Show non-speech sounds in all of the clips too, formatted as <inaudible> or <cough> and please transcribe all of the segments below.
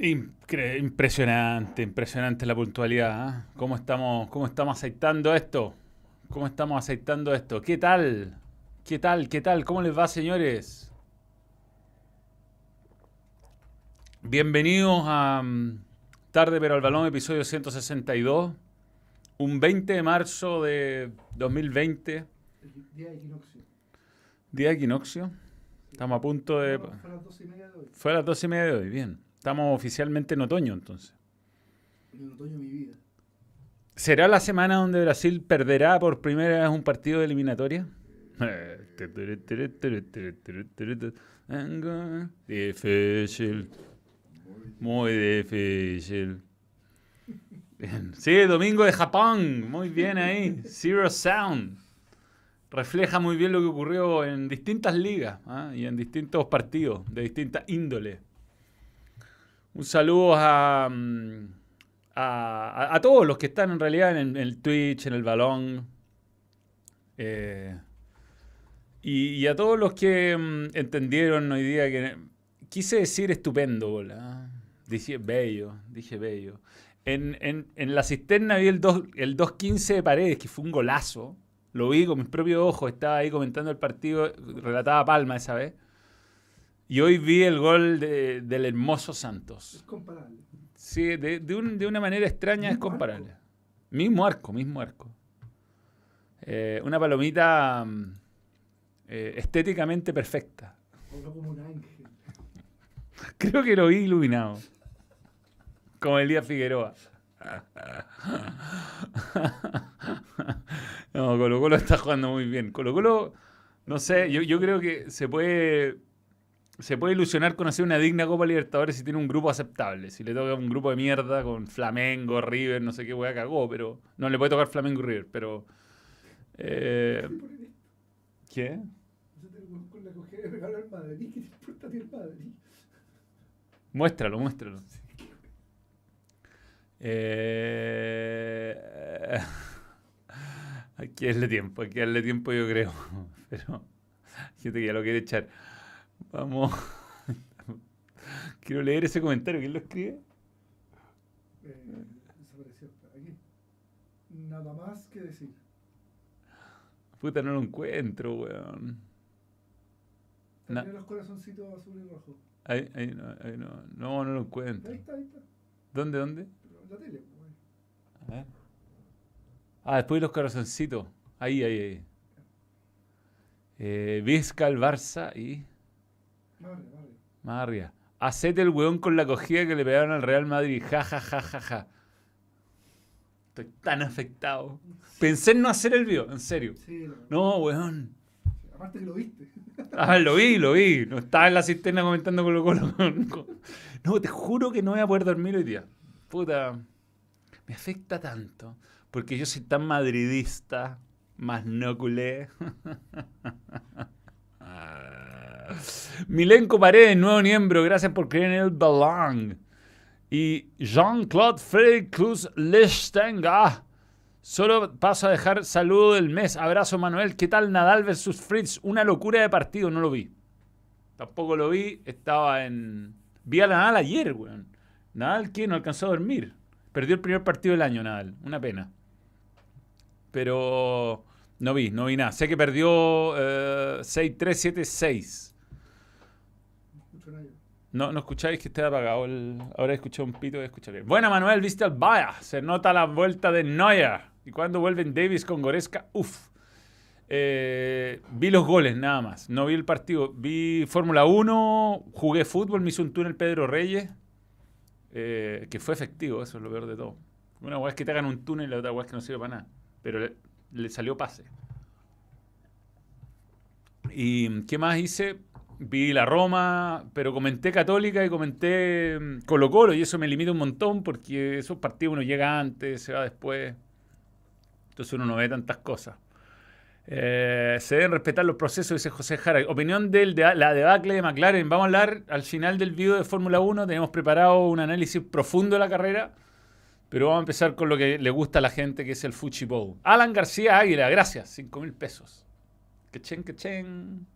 Incre- impresionante, impresionante la puntualidad. ¿ah? ¿Cómo estamos, cómo estamos aceitando esto? ¿Cómo estamos aceitando esto? ¿Qué tal? ¿Qué tal? ¿Qué tal? ¿Cómo les va, señores? Bienvenidos a mm, Tarde pero al Balón, episodio 162. Un 20 de marzo de 2020, El día de equinoccio. día de equinoccio. Estamos a punto de... Fue a las 12 y media de hoy. Fue a las 12 y media de hoy, bien. Estamos oficialmente en otoño entonces. En otoño mi vida. ¿Será la semana donde Brasil perderá por primera vez un partido de eliminatoria? Difícil. Muy difícil. Sí, domingo de Japón. Muy bien ahí. Zero Sound. Refleja muy bien lo que ocurrió en distintas ligas ¿ah? y en distintos partidos de distinta índole. Un saludo a, mm, a, a- todos los que están en realidad en, el Twitch, en el balón. eh, y, a todos los que mm, entendieron hoy día que... Quise decir estupendo, bola. ¿ah? Dije bello, dije bello. En, en- la cisterna vi el, dos- el 2.15 de Paredes, que fue un golazo. Lo vi con mis propios ojos, estaba ahí comentando el partido, relataba Palma esa vez. Y hoy vi el gol de- del hermoso Santos. Es comparable. Sí, de, de un- de una manera extraña es comparable. Mismo arco, mismo arco. Eh, una palomita mm, eh, estéticamente perfecta. Como un ángel. <laughs> Creo que lo vi iluminado. Como Elías Figueroa. <laughs> No, Colo Colo está jugando muy bien. Colo Colo, no sé, yo, yo creo que se puede, se puede ilusionar con hacer una digna Copa Libertadores si tiene un grupo aceptable. Si le toca un grupo de mierda con Flamengo, River, no sé qué weá cagó, pero no le puede tocar Flamengo y River, pero... eh, ¿Qué? Muéstralo, muéstralo. Eh, <laughs> hay que darle tiempo, hay que darle tiempo yo creo. <laughs> Pero gente que ya lo quiere echar. Vamos. <laughs> Quiero leer ese comentario. ¿Quién lo escribe? Eh, desapareció. Aquí. Nada más que decir. Puta, no lo encuentro, weón. También los corazoncitos azul y rojo. Ahí, ahí no, ahí no, no, no lo encuentro. Ahí está, ahí está. ¿Dónde, dónde? La tele. pues, güey. A ver. Ah, después los corazoncitos. Ahí, ahí, ahí. Eh, Vizca el Barça y Más arriba. Hacete el weón con la cogida que le pegaron al Real Madrid. Ja, ja, ja, ja, ja. Estoy tan afectado. Pensé en no hacer el video, en serio. Sí, No, weón. aparte que lo viste. <laughs> Ah, lo vi, lo vi. No estaba en la cisterna comentando con Colo Colo. No, te juro que no voy a poder dormir hoy día. Puta. Me afecta tanto. Porque yo soy tan madridista, más no culé. <laughs> <laughs> Milenko Paredes, nuevo miembro. Gracias por creer en el balón. Y Jean-Claude Frederick Cruz Lestenga. Solo paso a dejar saludo del mes. Abrazo, Manuel. ¿Qué tal Nadal versus Fritz? Una locura de partido, no lo vi. Tampoco lo vi. Estaba en. Vi a Nadal ayer, weón. Nadal, ¿qué? No alcanzó a dormir. Perdió el primer partido del año, Nadal. Una pena. Pero no vi, no vi nada. Sé que perdió eh, 6-3, 7-6. No, no escucháis que esté apagado. El... Ahora escuché un pito, voy a escuchar bien. Buena, Manuel, viste al Vaya. Se nota la vuelta de Neuer. Y cuando vuelven Davis con Goretzka, uff. Eh, vi los goles nada más. No vi el partido. Vi Fórmula 1, jugué fútbol, me hizo un túnel Pedro Reyes. eh, que fue efectivo, eso es lo peor de todo. Una weá es que te hagan un túnel y la otra weá es que no sirve para nada. Pero le salió pase. ¿Y qué más hice? Vi la Roma, pero comenté Católica y comenté mm, Colo Colo y eso me limita un montón porque esos partidos uno llega antes, se va después. Entonces uno no ve tantas cosas. Eh, se deben respetar los procesos, dice José Jara. Opinión de la debacle de McLaren. Vamos a hablar al final del video de Fórmula 1. Tenemos preparado un análisis profundo de la carrera. Pero vamos a empezar con lo que le gusta a la gente, que es el Fuchi Bowl. Alan García Águila, gracias. 5 mil pesos. Que chen, que chen.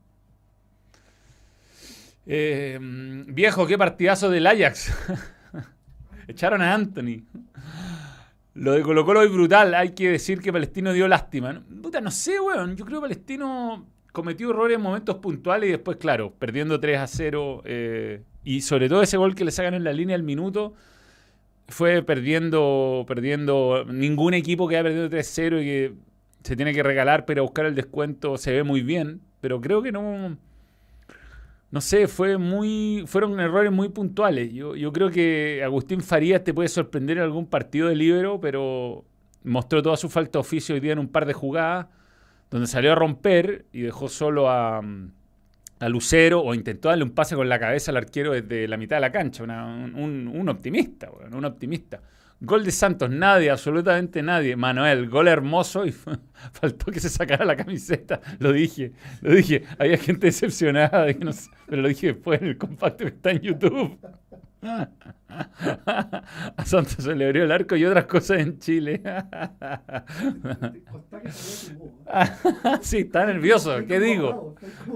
Eh, viejo, qué partidazo del Ajax. <laughs> Echaron a Anthony. Lo de Colo Colo es brutal. Hay que decir que Palestino dio lástima. Puta, no sé, weón. Yo creo que Palestino cometió errores en momentos puntuales y después, claro, perdiendo 3 a 0. eh, y sobre todo ese gol que le sacan en la línea al minuto. Fue perdiendo, perdiendo. Ningún equipo que haya perdido 3-0 y que se tiene que regalar, pero buscar el descuento se ve muy bien. Pero creo que no. No sé, fue muy, fueron errores muy puntuales. Yo, yo creo que Agustín Farías te puede sorprender en algún partido de libero, pero mostró toda su falta de oficio hoy día en un par de jugadas, donde salió a romper y dejó solo a, a Lucero, o intentó darle un pase con la cabeza al arquero desde la mitad de la cancha. Una- un, un- optimista, un optimista. Gol de Santos, nadie, absolutamente nadie. Manuel, gol hermoso y <laughs> faltó que se sacara la camiseta. Lo dije, lo dije. Había gente decepcionada, de que no sé, pero lo dije después en el compacto que está en YouTube. <laughs> A Santos se le abrió el arco y otras cosas en Chile. <laughs> Sí, está nervioso. ¿Qué digo?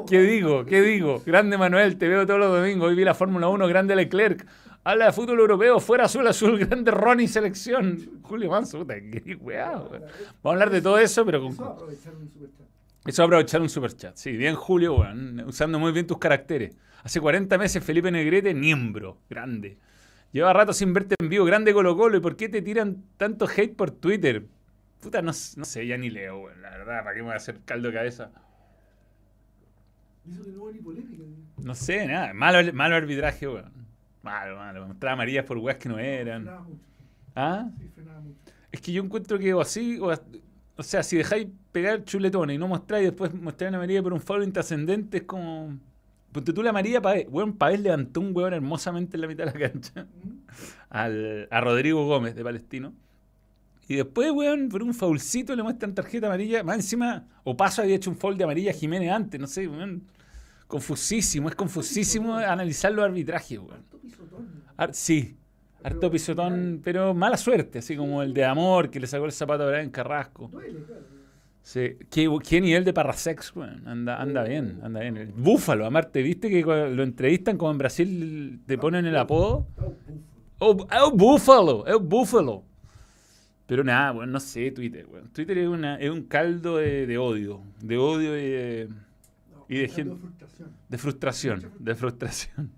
¿Qué digo? ¿Qué digo? Grande Manuel, te veo todos los domingos. Hoy vi la Fórmula 1, grande Leclerc. Habla de fútbol europeo, fuera azul, azul, <laughs> grande Ronnie selección. Julio Manso, puta, qué weá, weón. Vamos a hablar de todo eso, pero con, Eso aprovechar un superchat. eso aprovechar un superchat. Sí, bien Julio, weón, usando muy bien tus caracteres. Hace 40 meses Felipe Negrete, Niembro, grande. Lleva rato sin verte en vivo, grande Colo Colo. ¿Y por qué te tiran tanto hate por Twitter? Puta, no, no sé, ya ni leo, weón. La verdad, ¿para qué me voy a hacer caldo de cabeza? Eso que no hubo ni polémica. No sé, nada. Malo, malo arbitraje, weón. Malo, malo. Mostraba amarillas por weas que no eran. Frenaba mucho. ¿Ah? Sí, frenaba mucho. Es que yo encuentro que o así, o, o sea, si dejáis pegar chuletones y no mostráis y después mostráis una amarilla por un foul intrascendente, es como. Ponte tú la amarilla, Pavés. Weón, Pavés levantó un weón hermosamente en la mitad de la cancha ¿Mm? al, a Rodrigo Gómez de Palestino. Y después, weón, por un faulcito le muestran tarjeta amarilla. Más encima, o paso había hecho un foul de amarilla a Jiménez antes, no sé, weón. Confusísimo, es confusísimo analizar los arbitrajes, weón. Harto pisotón. Ar- sí, harto pisotón, pero mala suerte, así como el de Amor, que le sacó el zapato a Brian Carrasco. Sí. ¿Qué, qué nivel de parrasex, weón. Anda, anda bien, anda bien. El Búfalo, Amarte, ¿viste que lo entrevistan como en Brasil te ponen el apodo? Estaba un bufo. Oh, ¡Es un búfalo! ¡Es un búfalo! Pero nada, weón, no sé, Twitter, weón. Twitter es, una, es un caldo de, de odio. De odio y de, Y de frustración. de frustración. De frustración.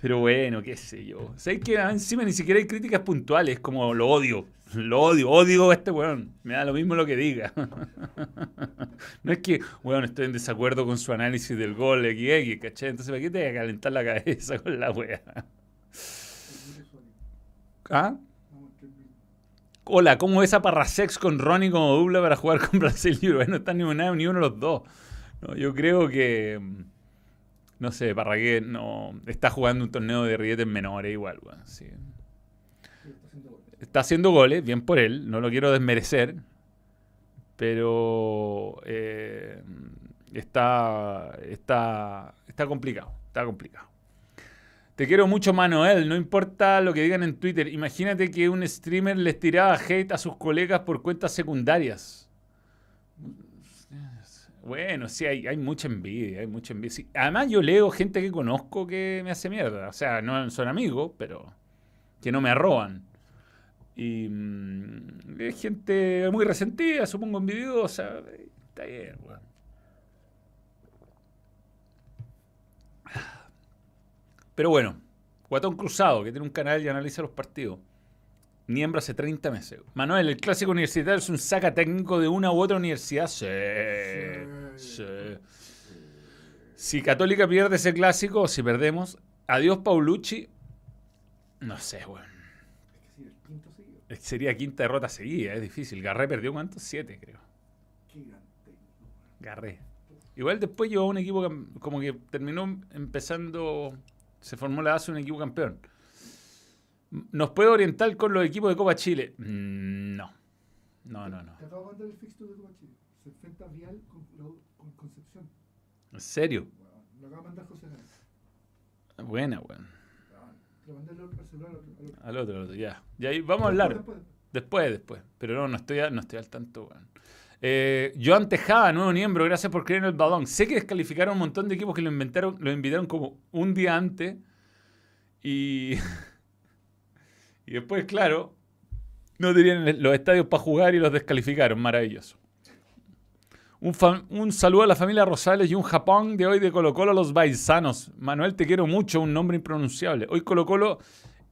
Pero bueno, qué sé yo. ¿Sabes que encima ni siquiera hay críticas puntuales? Como lo odio. Lo odio, odio a este weón. Me da lo mismo lo que diga. <laughs> No es que, weón, estoy en desacuerdo con su análisis del gol XX, ¿cachai? Entonces, ¿para qué te voy a calentar la cabeza con la sólido. <laughs> ¿Ah? Hola, ¿cómo ves a Parrasex con Ronnie como dupla para jugar con <laughs> Brasil y Uruguay? No está ni uno, ni uno de los dos. No, yo creo que. mm, No sé, Parragué no. Está jugando un torneo de rietes menores igual, weón. sí. Está haciendo goles, bien por él, no lo quiero desmerecer. Pero. eh, está. Está. Está complicado. Está complicado. Te quiero mucho, Manuel. No importa lo que digan en Twitter. Imagínate que un streamer les tiraba hate a sus colegas por cuentas secundarias. Bueno, sí, hay, hay mucha envidia, hay mucha envidia. Además, yo leo gente que conozco que me hace mierda. O sea, no son amigos, pero que no me arroban. Y mm, es gente muy resentida, supongo envidiosa. Está bien, weón. Pero bueno, Guatón Cruzado, que tiene un canal y analiza los partidos. Miembro hace 30 meses. Manuel, el clásico universitario es un saca técnico de una u otra universidad. Sí, sí. Si Católica pierde ese clásico, si perdemos, adiós Paulucci. No sé, weón. Seguido. Sería quinta derrota seguida, es difícil. Garré perdió cuántos? Siete, creo. Garré. Igual después llevó un equipo como que terminó empezando, se formó la base un equipo campeón. ¿Nos puede orientar con los equipos de Copa Chile? Mm, No. No, no, no. Te acabo de mandar el fixture de Copa Chile. Se enfrenta Vial con, Concepción. ¿En serio? Lo acaba de mandar José Nández. Buena, weón. Lo mandé al otro al otro. al otro. Al ya. Y ahí vamos a hablar. Después, después. Después, después. Pero no, no estoy, a- no estoy al tanto, weón. Eh, Joan Tejada, nuevo miembro, gracias por creer en el balón. Sé que descalificaron un montón de equipos que lo inventaron, lo invitaron como un día antes. Y. <laughs> Y después, claro, no tenían los estadios para jugar y los descalificaron. Maravilloso. Un, un saludo a la familia Rosales y un Japón de hoy de Colo Colo a los baisanos. Manuel, te quiero mucho, un nombre impronunciable. Hoy Colo Colo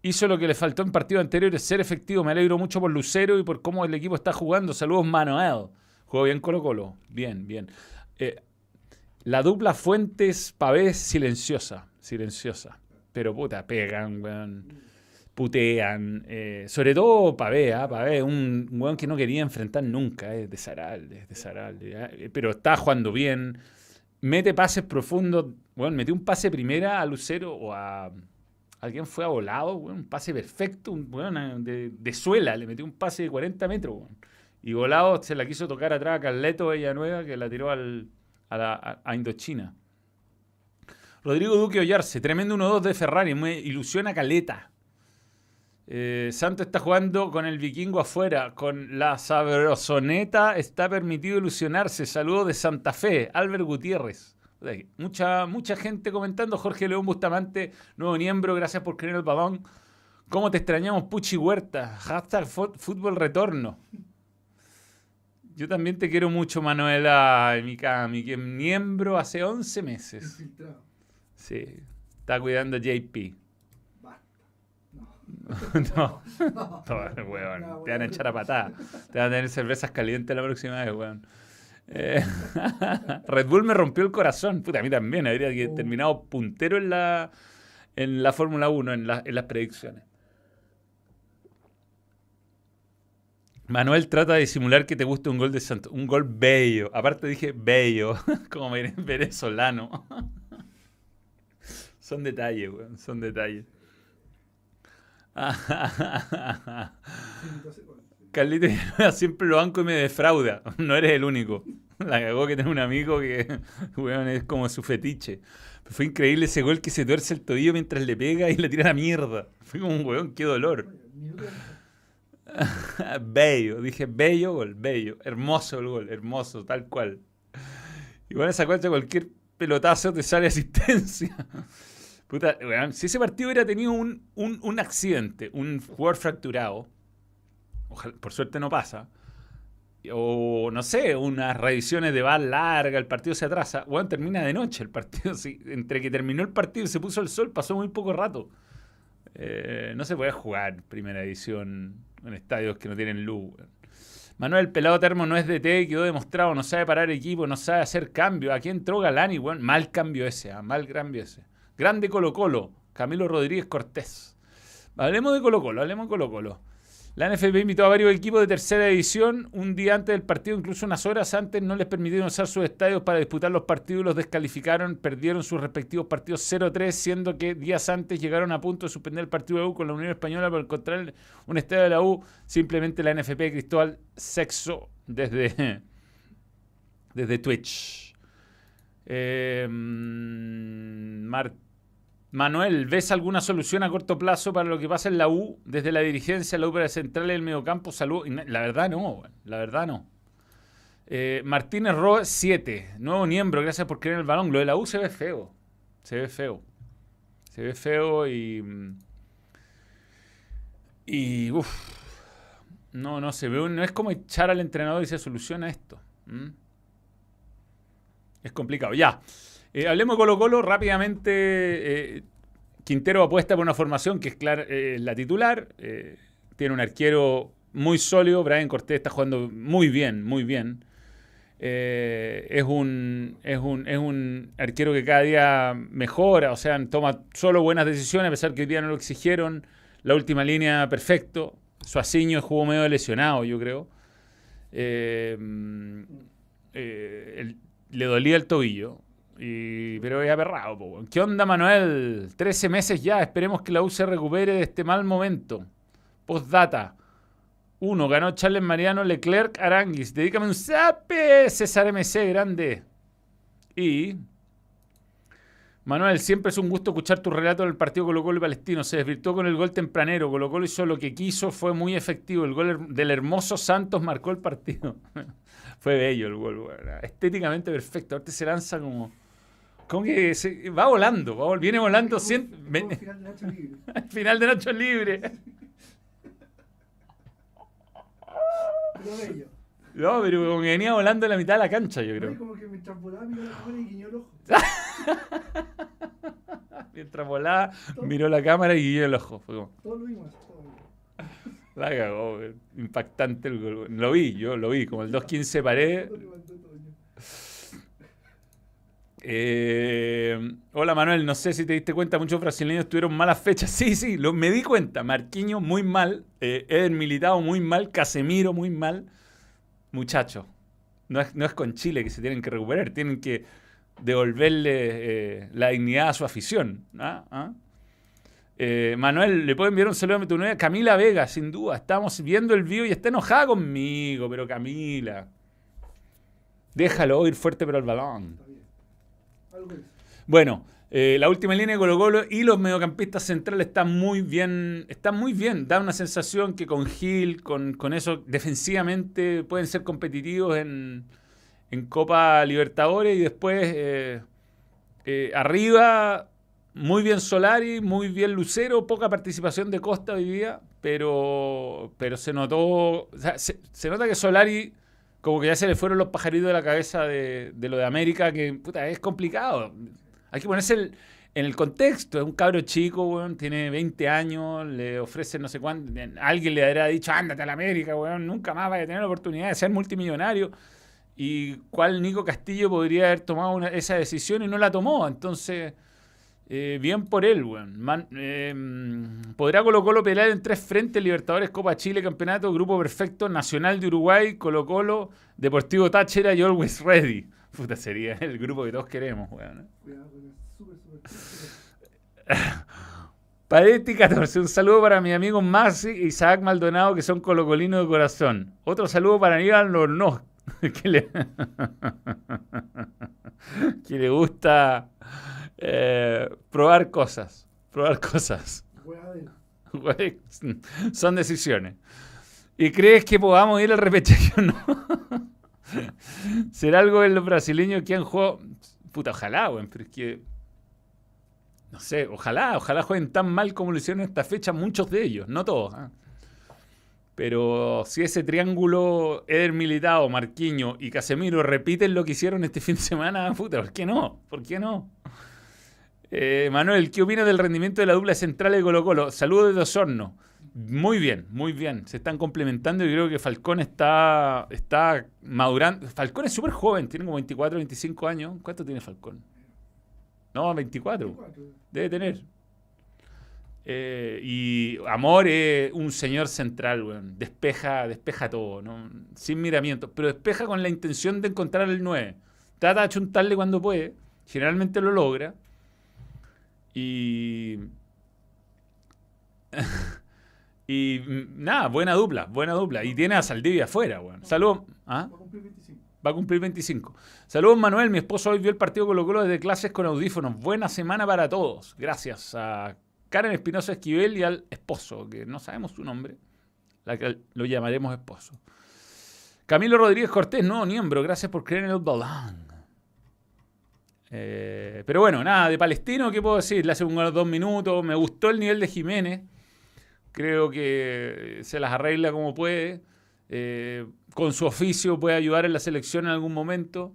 hizo lo que le faltó en partidos anteriores, ser efectivo. Me alegro mucho por Lucero y por cómo el equipo está jugando. Saludos, Manuel. Jugó bien Colo Colo. Bien, bien. Eh, la dupla Fuentes Pavés silenciosa. Silenciosa. Pero puta, pegan, weón. Putean. eh, sobre todo Pavé, ¿ah? Pavé, un weón que no quería enfrentar nunca. Es de Saralde, es. ¿ah? Eh, Pero está jugando bien. Mete pases profundos. Weón, metió un pase primera a Lucero o a. Alguien fue a volado, un pase perfecto, un weón eh, de, de suela, le metió un pase de 40 metros. Y volado se la quiso tocar atrás a Carleto Villanueva, que la tiró al, a, la- a Indochina. Rodrigo Duque Ollarse, tremendo 1-2 de Ferrari, me ilusiona caleta. Eh, Santos está jugando con el vikingo afuera, con la sabrosoneta está permitido ilusionarse. Saludos de Santa Fe, Albert Gutiérrez. Mucha, mucha gente comentando. Jorge León Bustamante, nuevo miembro, gracias por creer el balón. ¿Cómo te extrañamos, Puchi Huerta? Hashtag fútbol retorno. Yo también te quiero mucho, Manuela Mikami, que es miembro hace 11 meses. Sí, está cuidando JP. <laughs> No, weón, No, te van a echar a patada. Te van a tener cervezas calientes la próxima vez, weón. Eh, <laughs> Red Bull me rompió el corazón. Puta, a mí también. Habría Oh. terminado puntero en la, en la Fórmula 1, en, la- en las predicciones. Manuel trata de disimular que te gusta un gol de Santos. Un gol bello. Aparte dije bello, <laughs> como vene- venezolano. Son detalles, weón. Son detalles. Sí, entonces, bueno, sí. <laughs> Carlito siempre lo banco y me defrauda. No eres el único. La cagó que tiene un amigo que <laughs> es como su fetiche. Fue increíble ese gol que se tuerce el tobillo mientras le pega y le tira la mierda. Fue como un weón, qué dolor. <laughs> Bello, dije bello gol, bello. Hermoso el gol, hermoso, tal cual. Igual esa cuenta cualquier pelotazo te sale asistencia. Si ese partido hubiera tenido un, un, un accidente, un jugador fracturado, ojalá, por suerte no pasa, o no sé, unas revisiones de bar larga, el partido se atrasa, weón, termina de noche el partido. <laughs> entre que terminó el partido y se puso el sol, pasó muy poco rato. Eh, no se puede jugar primera edición en estadios que no tienen luz. weón. Manuel Pelado Termo no es DT, quedó demostrado, no sabe parar equipo, no sabe hacer cambio. Aquí entró Galani, weón. Mal cambio ese, ah, mal cambio ese. Grande Colo Colo, Camilo Rodríguez Cortés. Hablemos de Colo Colo, hablemos de Colo Colo. La NFP invitó a varios equipos de tercera división un día antes del partido, incluso unas horas antes, no les permitieron usar sus estadios para disputar los partidos, los descalificaron, perdieron sus respectivos partidos 0-3, siendo que días antes llegaron a punto de suspender el partido de la U con la Unión Española por encontrar un estadio de la U. Simplemente la NFP Cristóbal Sexo desde, <laughs> desde Twitch. Eh, mm, Mar- Manuel, ¿ves alguna solución a corto plazo para lo que pasa en la U desde la dirigencia, la U para central y el mediocampo? Salud. La verdad no, la verdad no. Eh, Martínez Ro 7, nuevo miembro, gracias por creer el balón. Lo de la U se ve feo, se ve feo. Se ve feo y... mm, Y... Uf, no, no se ve, no es como echar al entrenador y se soluciona esto. ¿m? Es complicado. Ya. Eh, hablemos de Colo Colo rápidamente. eh, Quintero apuesta por una formación que es eh, la titular. eh, tiene un arquero muy sólido. Brian Cortés está jugando muy bien, muy bien. Es, un, es, un, es un arquero que cada día mejora, o sea, toma solo buenas decisiones, a pesar que hoy día no lo exigieron. La última línea, perfecto. Suaciño jugó medio lesionado, yo creo. Le dolía el tobillo. Y, pero es weón. ¿Qué onda, Manuel? 13 meses ya. Esperemos que la U se recupere de este mal momento. Postdata. 1. Ganó Charles Mariano Leclerc Aranguis. Dedícame un zape. César MC, grande. Y. Manuel, siempre es un gusto escuchar tu relato del partido Colo Colo y Palestino. Se desvirtuó con el gol tempranero. Colo Colo hizo lo que quiso, fue muy efectivo. El gol del hermoso Santos marcó el partido. <laughs> fue bello el gol, estéticamente perfecto. Ahorita se lanza como. Como que se, va volando, va, viene volando. Final de Nacho Libre. <laughs> final de Nacho Libre. No, pero como que venía volando en la mitad de la cancha, yo creo. Como que mientras volaba miró la cámara y guiñó el ojo. <laughs> mientras volaba, miró la cámara y guiñó el ojo. Fue como... Todo lo vimos. <laughs> La cagó, impactante el gol. Lo vi, yo lo vi, como el 2-15 paré, eh, hola Manuel, no sé si te diste cuenta, muchos brasileños tuvieron malas fechas. <laughs> Sí, sí, lo, me di cuenta. Marquinhos muy mal, eh, Eder Militao muy mal, Casemiro muy mal. Muchachos, no es, con Chile que se tienen que recuperar, tienen que devolverle eh, la dignidad a su afición. ¿ah? ¿Ah? Eh, Manuel, ¿le puedo enviar un saludo a tu novia? Camila Vega, sin duda. Estamos viendo el video y está enojada conmigo, pero Camila. Déjalo ir fuerte pero el balón. Está bien. Algo es. Bueno, eh, la última línea de Colo Colo y los mediocampistas centrales están muy bien, están muy bien. Da una sensación que con Gil, con, con eso, defensivamente pueden ser competitivos en, en Copa Libertadores y después eh, eh, arriba, muy bien Solari, muy bien Lucero, poca participación de Costa hoy día, pero, pero se notó, se nota que Solari como que ya se le fueron los pajaritos de la cabeza de, lo de América, que puta, es complicado. Hay que ponerse el- en el contexto. Es un cabro chico, weón, tiene 20 años, le ofrecen no sé cuánto. Alguien le habrá dicho, ándate a la América, weón, nunca más vaya a tener la oportunidad de ser multimillonario. Y cuál Nico Castillo podría haber tomado esa decisión y no la tomó. Entonces, eh, bien por él, weón. Eh, podrá Colo Colo pelear en tres frentes, Libertadores, Copa Chile, Campeonato, Grupo Perfecto, Nacional de Uruguay, Colo Colo, Deportivo Táchira y Always Ready. Puta, sería el grupo que todos queremos, weón. <laughs> Paretti 14, un saludo para mi amigo Maxi e Isaac Maldonado, que son colocolinos de corazón. Otro saludo para Aníbal Lornoz, <laughs> que le, <laughs> que le gusta eh, probar cosas. Probar cosas. <laughs> Son decisiones. ¿Y crees que podamos ir al repechaje o no? <laughs> ¿Será algo de los brasileños que han jugado? Puta, ojalá, güey, pero es que. No sé, ojalá, ojalá jueguen tan mal como lo hicieron esta fecha muchos de ellos, no todos. ¿ah? Pero si ese triángulo Eder Militao, Marquinho y Casemiro repiten lo que hicieron este fin de semana, puta, ¿por qué no? ¿Por qué no? Eh, Manuel, ¿qué opinas del rendimiento de la dupla central de Colo Colo? Saludos desde Osorno. Muy bien, muy bien. Se están complementando y creo que Falcón está, está madurando. Falcón es súper joven, tiene como 24, 25 años. ¿Cuánto tiene Falcón? No, 24. Cuatro. Debe tener. Eh, y Amor es un señor central. Despeja, despeja todo. Sin miramiento. Pero despeja con la intención de encontrar el 9. Trata de achuntarle cuando puede. Generalmente lo logra. Y. <laughs> y mm, nada, buena dupla, buena dupla. Y tiene a Saldivia afuera, weón. Saludos. ¿Ah? Va a cumplir 25. Va a cumplir 25. Saludos, Manuel. Mi esposo hoy vio el partido Colo Colo desde clases con audífonos. Buena semana para todos. Gracias a Karen Espinosa Esquivel y al esposo, que no sabemos su nombre. La que lo llamaremos esposo. Camilo Rodríguez Cortés, no, miembro. Gracias por creer en el balón. Eh, pero bueno, nada, de Palestino, ¿qué puedo decir? Le hace unos dos minutos. Me gustó el nivel de Jiménez. Creo que se las arregla como puede. Eh, con su oficio puede ayudar en la selección en algún momento.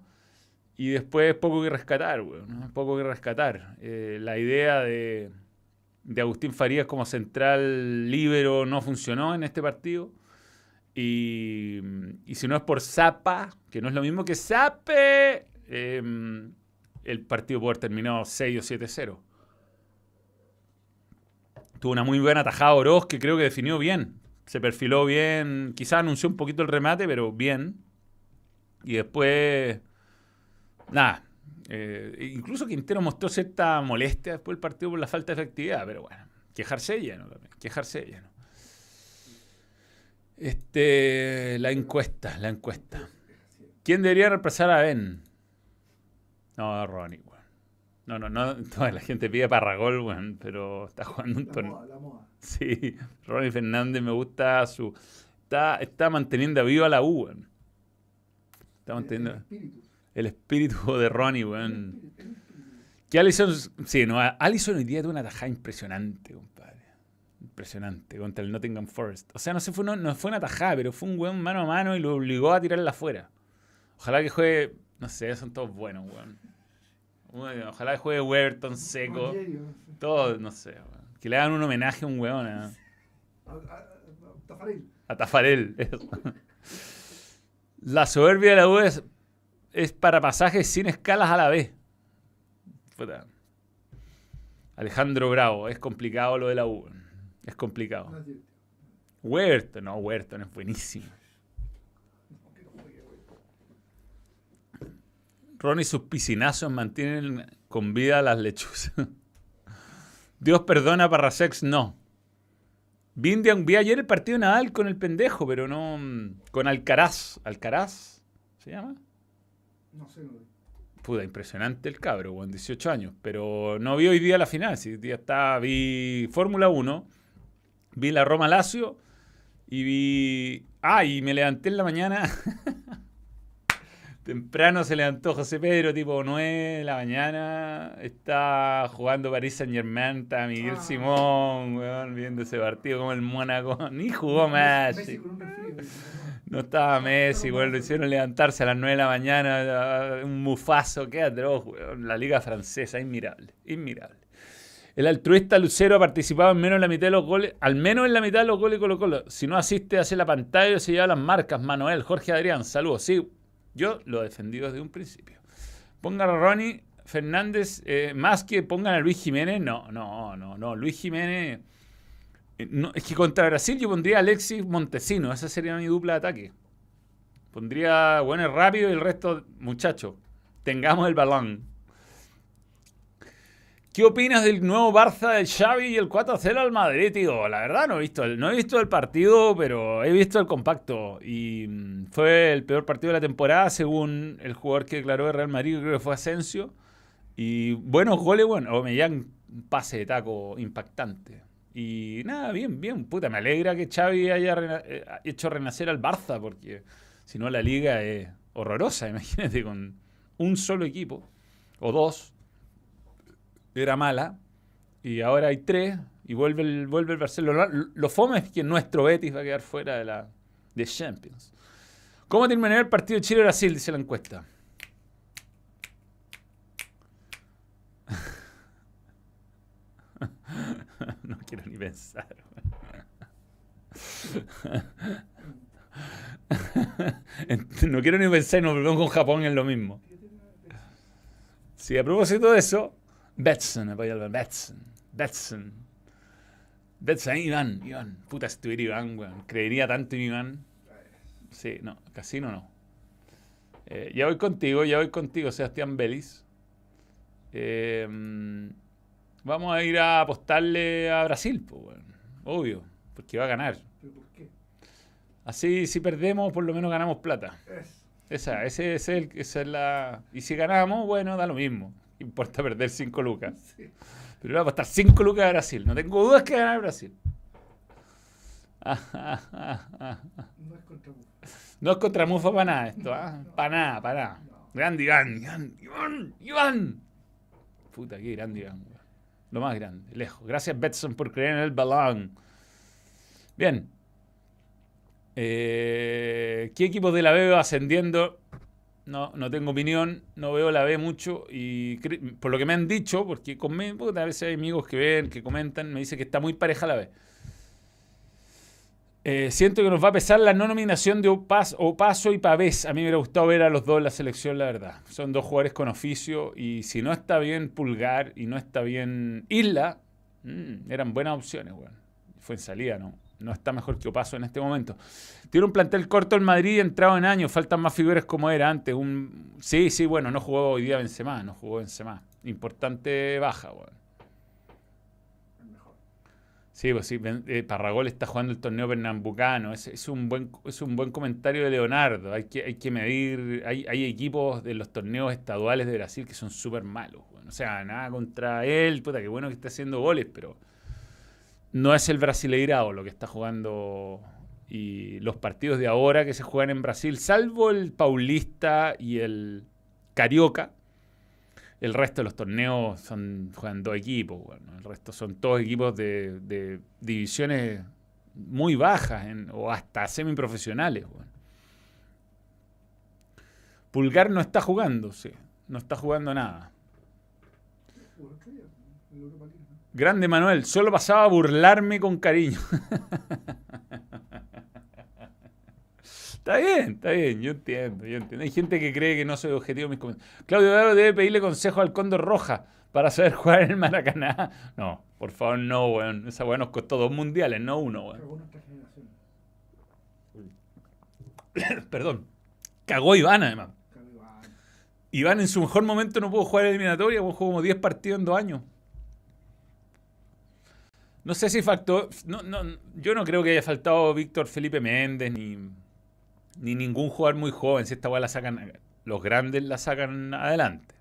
Y después poco que rescatar, ¿no? Poco que rescatar. Eh, la idea de, de Agustín Farías como central líbero no funcionó en este partido. Y, si no es por Zapa, que no es lo mismo que Zape, el partido puede haber terminado 6 o 7-0. Tuvo una muy buena tajada Oroz que creo que definió bien. Se perfiló bien. Quizás anunció un poquito el remate, pero bien. Y después. Nada. eh, incluso Quintero mostró cierta molestia después del partido por la falta de efectividad. Pero bueno, quejarse lleno también. Quejarse lleno. Este, la encuesta, la encuesta. ¿Quién debería reemplazar a Ben? No, Ronnie, weón. No, no, no. <laughs> Toda la gente pide Parragol, weón, pero está jugando un La torneo. moda, la moda. Sí, <laughs> Ronnie Fernández me gusta su. Está, está manteniendo viva la U, weón. Está El manteniendo espíritu. el espíritu de Ronnie, weón. Que Allison. Sí, no, Allison hoy día tuvo una tajada impresionante, compadre. impresionante, contra el Nottingham Forest. O sea, no, se fue, no, no fue una tajada, pero fue un weón mano a mano y lo obligó a tirarla afuera. Ojalá que juegue, no sé, son todos buenos, weón. Bueno, Ojalá juegue Weberton seco. Rogerio, no sé. No. Que le hagan un homenaje a un weón, a, A- a- a- Tafarel. a Tafarel. <laughs> La soberbia de la U es, es para pasajes sin escalas a la vez. Puta. Alejandro Bravo, es complicado lo de la U. Es complicado. Huerton, no, Huerton es buenísimo. No, que no juegue, güey. Ron y sus piscinazos mantienen con vida a las lechuzas. <laughs> Dios perdona para Rasex, no. Vi, un día- vi ayer el partido Nadal con el pendejo, pero no. mm, Con Alcaraz. ¿Alcaraz? ¿Se llama? No sé, no. Puta, impresionante el cabro, con 18 años. Pero no vi hoy día la final. Hoy día está, vi Fórmula 1, vi la Roma Lazio y vi. Ah, y me levanté en la mañana. <laughs> Temprano se levantó José Pedro, tipo 9 de la mañana. Está jugando París Saint Germain, está Miguel Ah. Simón, weón, viendo ese partido como el Mónaco. <laughs> Ni jugó Messi. No estaba Messi, weón, lo hicieron levantarse a las 9 de la mañana, un mufazo, qué atroz, weón. La liga francesa, inmirable, inmirable. El altruista Lucero ha participado en menos de la mitad de los goles, al menos en la mitad de los goles Colo Colo. Si no asiste, hace la pantalla y se lleva las marcas. Manuel, Jorge Adrián, saludos. Sí, yo lo he defendido desde un principio. Pongan a Ronnie Fernández, eh, más que pongan a Luis Jiménez, no, no, no, no. Luis Jiménez... Eh, no, es que contra Brasil yo pondría a Alexis Montesino, esa sería mi dupla de ataque. Pondría bueno rápido y el resto, muchachos, tengamos el balón. ¿Qué opinas del nuevo Barça del Xavi y el 4-0 al Madrid, tío? La verdad no he visto el, no he visto el partido, pero he visto el compacto. Y mm, fue el peor partido de la temporada, según el jugador que declaró de Real Madrid, creo que fue Asensio. Y buenos goles, bueno, o me un pase de taco impactante. Y nada, bien, bien, puta, me alegra que Xavi haya eh, hecho renacer al Barça, porque si no la liga es horrorosa, <laughs> imagínate, con un solo equipo, o dos, era mala, y ahora hay tres, y vuelve el, vuelve el Barcelona. Lo, fome es que nuestro Betis va a quedar fuera de la de Champions. ¿Cómo terminará el partido Chile-Brasil? Dice la encuesta. <laughs> <laughs> no quiero ni pensar. no quiero ni pensar y nos volvemos con Japón en lo mismo. Sí, a propósito de eso, Betson, apoya al Betson, Betson. Betson, ahí Iván, Iván. Puta, si estuviera Iván, weón. Creería tanto en Iván. Sí, no, casino no. Eh, ya voy contigo, ya voy contigo, Sebastián Belis. Eh, mm, vamos a ir a apostarle a Brasil, pues, weón. Obvio, porque va a ganar. ¿Pero por qué? Así, si perdemos, por lo menos ganamos plata. Es. Esa, ese, ese es el- esa es la. Y si ganamos, bueno, da lo mismo. Importa perder 5 lucas. Sí. Pero voy a apostar 5 lucas a Brasil. No tengo dudas que ganar Brasil. Ah, ah, ah, ah, ah. No es contra Bufa. No es contra Mufa para nada esto, ¿ah? Para nada, para nada. No. Grande Iván, Iván, Iván, Iván. Puta, qué grande Iván. Lo más grande, lejos. Gracias, Betson, por creer en el balón. Bien. Eh, ¿Qué equipos de la B va ascendiendo? No, no tengo opinión, no veo la B mucho y por lo que me han dicho, porque puta, a veces hay amigos que ven, que comentan, me dicen que está muy pareja la B. Eh, siento que nos va a pesar la no nominación de Opas- Opaso y Pavés. A mí me hubiera gustado ver a los dos en la selección, la verdad. Son dos jugadores con oficio y si no está bien Pulgar y no está bien Isla, mm, eran buenas opciones, weón. Fue en salida, ¿no? No está mejor que Opaso en este momento. Tiene un plantel corto en Madrid, entrado en años, faltan más figuras como era antes. Un... Sí, sí, bueno, no jugó hoy día Benzema, no jugó Benzema. Importante baja, mejor. Sí, pues sí, eh, Parragol está jugando el torneo pernambucano. Es, es un buen, es un buen comentario de Leonardo. Hay que, hay que medir. Hay, hay equipos de los torneos estaduales de Brasil que son súper malos. weón. O sea, nada contra él. Puta, qué bueno que está haciendo goles, pero no es el Brasileirao lo que está jugando. Y los partidos de ahora que se juegan en Brasil, salvo el Paulista y el Carioca, El resto de los torneos son, juegan dos equipos, bueno, el resto son todos equipos de, divisiones muy bajas o hasta semiprofesionales. Bueno. Pulgar no está jugando, sí, no está jugando nada. Grande Manuel, solo pasaba a burlarme con cariño. <laughs> está bien, está bien, yo entiendo, yo entiendo. Hay gente que cree que no soy objetivo en mis comentarios. Claudio Daro debe pedirle consejo al Cóndor Roja para saber jugar en el Maracaná. <laughs> No, por favor, no, weón. Esa weón nos costó dos mundiales, no uno, weón. <coughs> Perdón. Cagó Iván, además. Cagó Iván. Iván en su mejor momento no pudo jugar eliminatoria, weón, jugó como 10 partidos en dos años. No sé si faltó. No, no, yo no creo que haya faltado Víctor Felipe Méndez ni, ni ningún jugador muy joven. Si esta weá la sacan. Los grandes la sacan adelante.